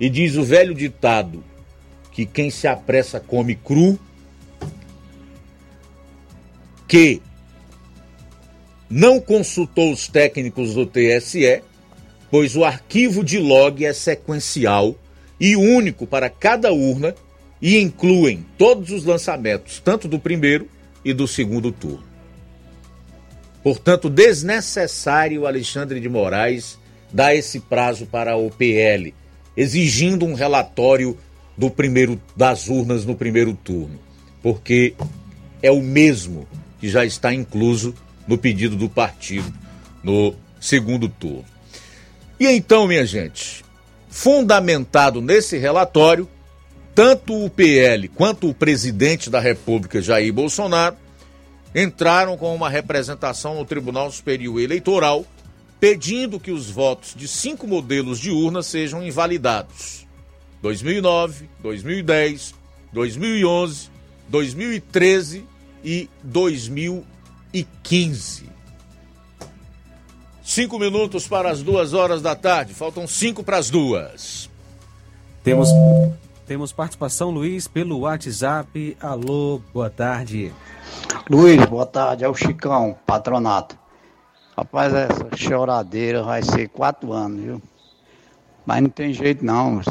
e diz o velho ditado que quem se apressa come cru, que não consultou os técnicos do TSE, pois o arquivo de log é sequencial e único para cada urna e incluem todos os lançamentos, tanto do primeiro e do segundo turno. Portanto, desnecessário Alexandre de Moraes dar esse prazo para o PL, exigindo um relatório do primeiro das urnas no primeiro turno, porque é o mesmo que já está incluso no pedido do partido no segundo turno. E então, minha gente, fundamentado nesse relatório, tanto o PL quanto o presidente da República, Jair Bolsonaro, entraram com uma representação no Tribunal Superior Eleitoral pedindo que os votos de cinco modelos de urna sejam invalidados: 2009, 2010, 2011, 2013 e 2015. Cinco minutos para as duas horas da tarde, faltam cinco para as duas. Temos temos participação, Luiz, pelo WhatsApp. Alô, boa tarde. Luiz, boa tarde. É o Chicão, patronato. Rapaz, essa choradeira vai ser quatro anos, viu? Mas não tem jeito não, não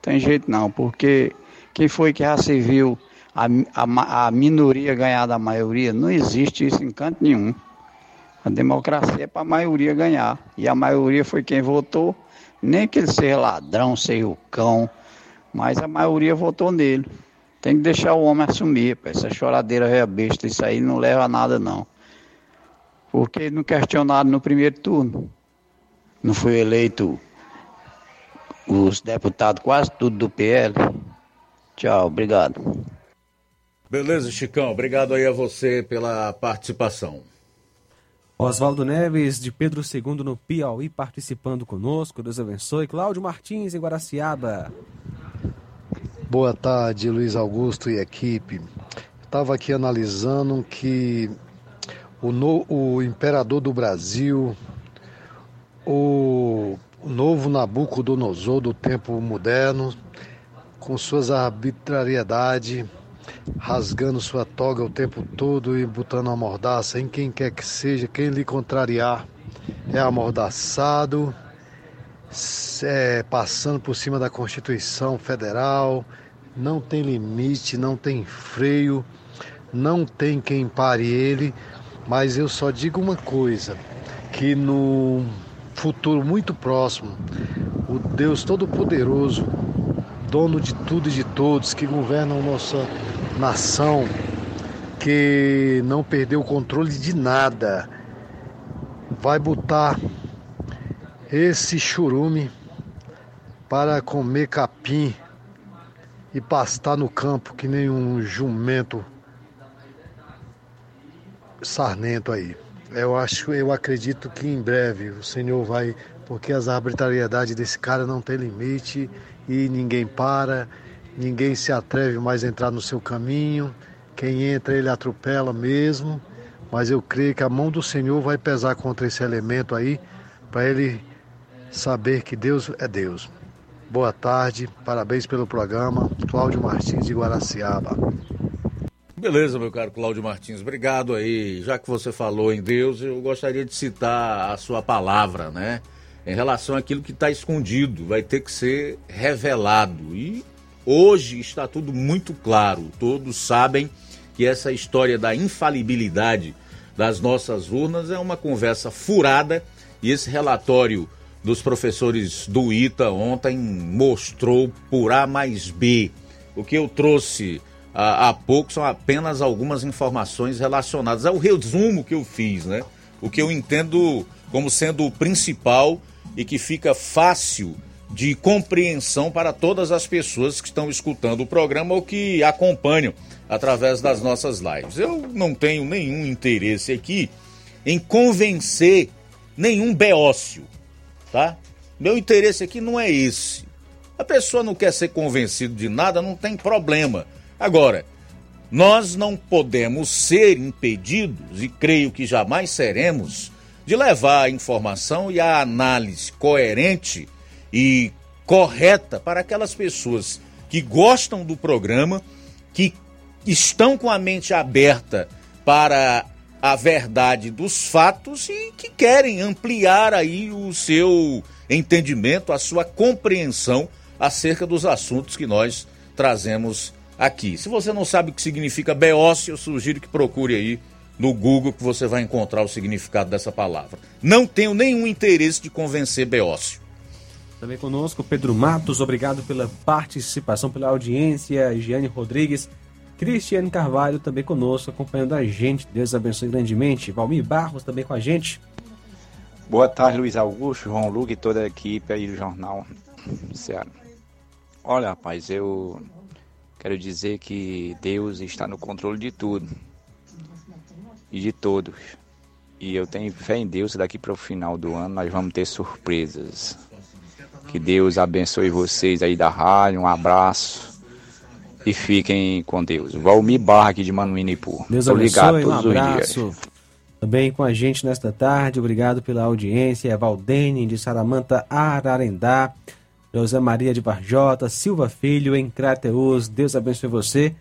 tem jeito não, porque quem foi que já se viu a, a, a minoria ganhar da maioria? Não existe isso em canto nenhum. A democracia é para a maioria ganhar. E a maioria foi quem votou, nem que ele seja ladrão, seja o cão, mas a maioria votou nele. Tem que deixar o homem assumir, pô. essa choradeira é besta, isso aí não leva a nada não. Porque não questionaram no primeiro turno. Não foi eleito os deputados quase tudo do PL. Tchau, obrigado. Beleza, Chicão, obrigado aí a você pela participação. Oswaldo Neves, de Pedro II no Piauí, participando conosco. Deus abençoe. Cláudio Martins, em Guaraciaba. Boa tarde, Luiz Augusto e equipe. Estava aqui analisando que o, no, o imperador do Brasil, o, novo Nabucodonosor do tempo moderno, com suas arbitrariedades, rasgando sua toga o tempo todo e botando a mordaça em quem quer que seja, quem lhe contrariar é amordaçado, é, passando por cima da Constituição Federal, não tem limite, não tem freio, não tem quem pare ele, mas eu só digo uma coisa, que no futuro muito próximo, o Deus Todo-Poderoso, dono de tudo e de todos, que governa a nossa nação, que não perdeu o controle de nada, vai botar esse churume para comer capim e pastar no campo que nem um jumento sarnento aí. Eu acho, eu acredito que em breve o Senhor vai, porque as arbitrariedades desse cara não tem limite e ninguém para, ninguém se atreve mais a entrar no seu caminho. Quem entra ele atropela mesmo, mas eu creio que a mão do Senhor vai pesar contra esse elemento aí, para ele saber que Deus é Deus. Boa tarde, parabéns pelo programa. Cláudio Martins de Guaraciaba. Beleza, meu caro Cláudio Martins, obrigado aí. Já que você falou em Deus, eu gostaria de citar a sua palavra, né? Em relação àquilo que está escondido, vai ter que ser revelado. E hoje está tudo muito claro. Todos sabem que essa história da infalibilidade das nossas urnas é uma conversa furada e esse relatório dos professores do ITA ontem mostrou por A mais B. O que eu trouxe há, há pouco são apenas algumas informações relacionadas ao resumo que eu fiz, né? O que eu entendo como sendo o principal e que fica fácil de compreensão para todas as pessoas que estão escutando o programa ou que acompanham através das nossas lives. Eu não tenho nenhum interesse aqui em convencer nenhum beócio, tá? Meu interesse aqui não é esse. A pessoa não quer ser convencido de nada, não tem problema. Agora, nós não podemos ser impedidos, e creio que jamais seremos, de levar a informação e a análise coerente e correta para aquelas pessoas que gostam do programa, que estão com a mente aberta para a verdade dos fatos e que querem ampliar aí o seu entendimento, a sua compreensão acerca dos assuntos que nós trazemos aqui. Se você não sabe o que significa beócio, eu sugiro que procure aí no Google que você vai encontrar o significado dessa palavra. Não tenho nenhum interesse de convencer beócio. Também conosco Pedro Matos, obrigado pela participação, pela audiência, Giane Rodrigues, Cristiane Carvalho também conosco, acompanhando a gente. Deus abençoe grandemente. Valmir Barros também com a gente. Boa tarde, Luiz Augusto, João Luque e toda a equipe aí do Jornal Ceará. Olha, rapaz, eu Quero dizer que Deus está no controle de tudo e de todos. E eu tenho fé em Deus daqui para o final do ano nós vamos ter surpresas. Que Deus abençoe vocês aí da rádio, um abraço e fiquem com Deus. Valmir Barra aqui de Manuinipu. Deus abençoe, um abraço. Também com a gente nesta tarde, obrigado pela audiência. Valdene de Saramanta, Ararendá. José Maria de Barjota, Silva Filho, em Crateus. Deus abençoe você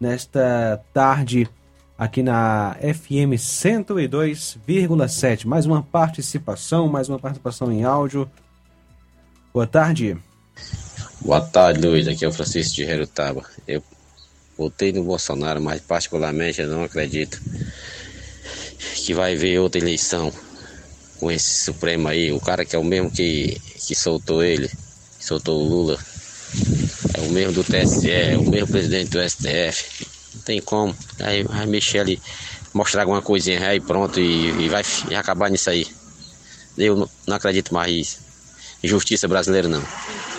nesta tarde aqui na FM 102,7. Mais uma participação, mais uma participação em áudio. Boa tarde. Boa tarde, Luiz. Aqui é o Francisco de Herutaba. Eu votei no Bolsonaro, mas particularmente eu não acredito que vai haver outra eleição com esse Supremo aí. O cara que é o mesmo que, que soltou ele soltou o Lula. É o mesmo do TSE, é o mesmo presidente do STF. Não tem como. Aí vai mexer ali, mostrar alguma coisinha aí pronto e, e vai e acabar nisso aí. Eu não, não acredito mais em justiça brasileira não.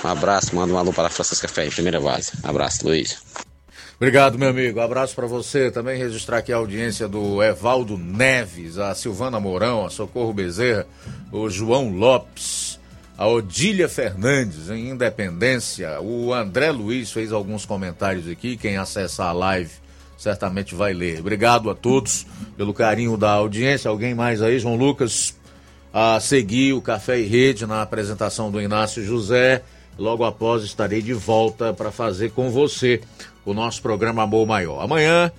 Um abraço, manda um alô para a Francisca Fé, primeira base. Um abraço, Luiz. Obrigado, meu amigo. Um abraço para você. Também registrar aqui a audiência do Evaldo Neves, a Silvana Mourão, a Socorro Bezerra, o João Lopes, a Odília Fernandes, em Independência. O André Luiz fez alguns comentários aqui. Quem acessar a live certamente vai ler. Obrigado a todos pelo carinho da audiência. Alguém mais aí, João Lucas? A seguir o Café e Rede na apresentação do Inácio José. Logo após estarei de volta para fazer com você o nosso programa Amor Maior. Amanhã,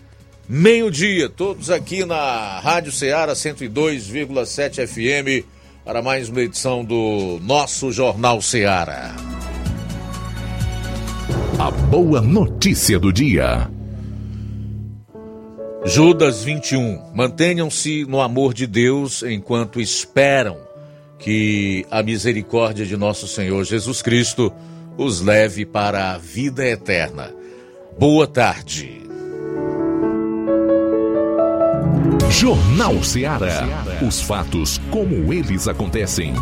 meio-dia, todos aqui na Rádio Ceará 102,7 FM para mais uma edição do nosso Jornal Ceará. A boa notícia do dia. Judas 21. Mantenham-se no amor de Deus enquanto esperam que a misericórdia de nosso Senhor Jesus Cristo os leve para a vida eterna. Boa tarde. Jornal Ceará. Os fatos como eles acontecem.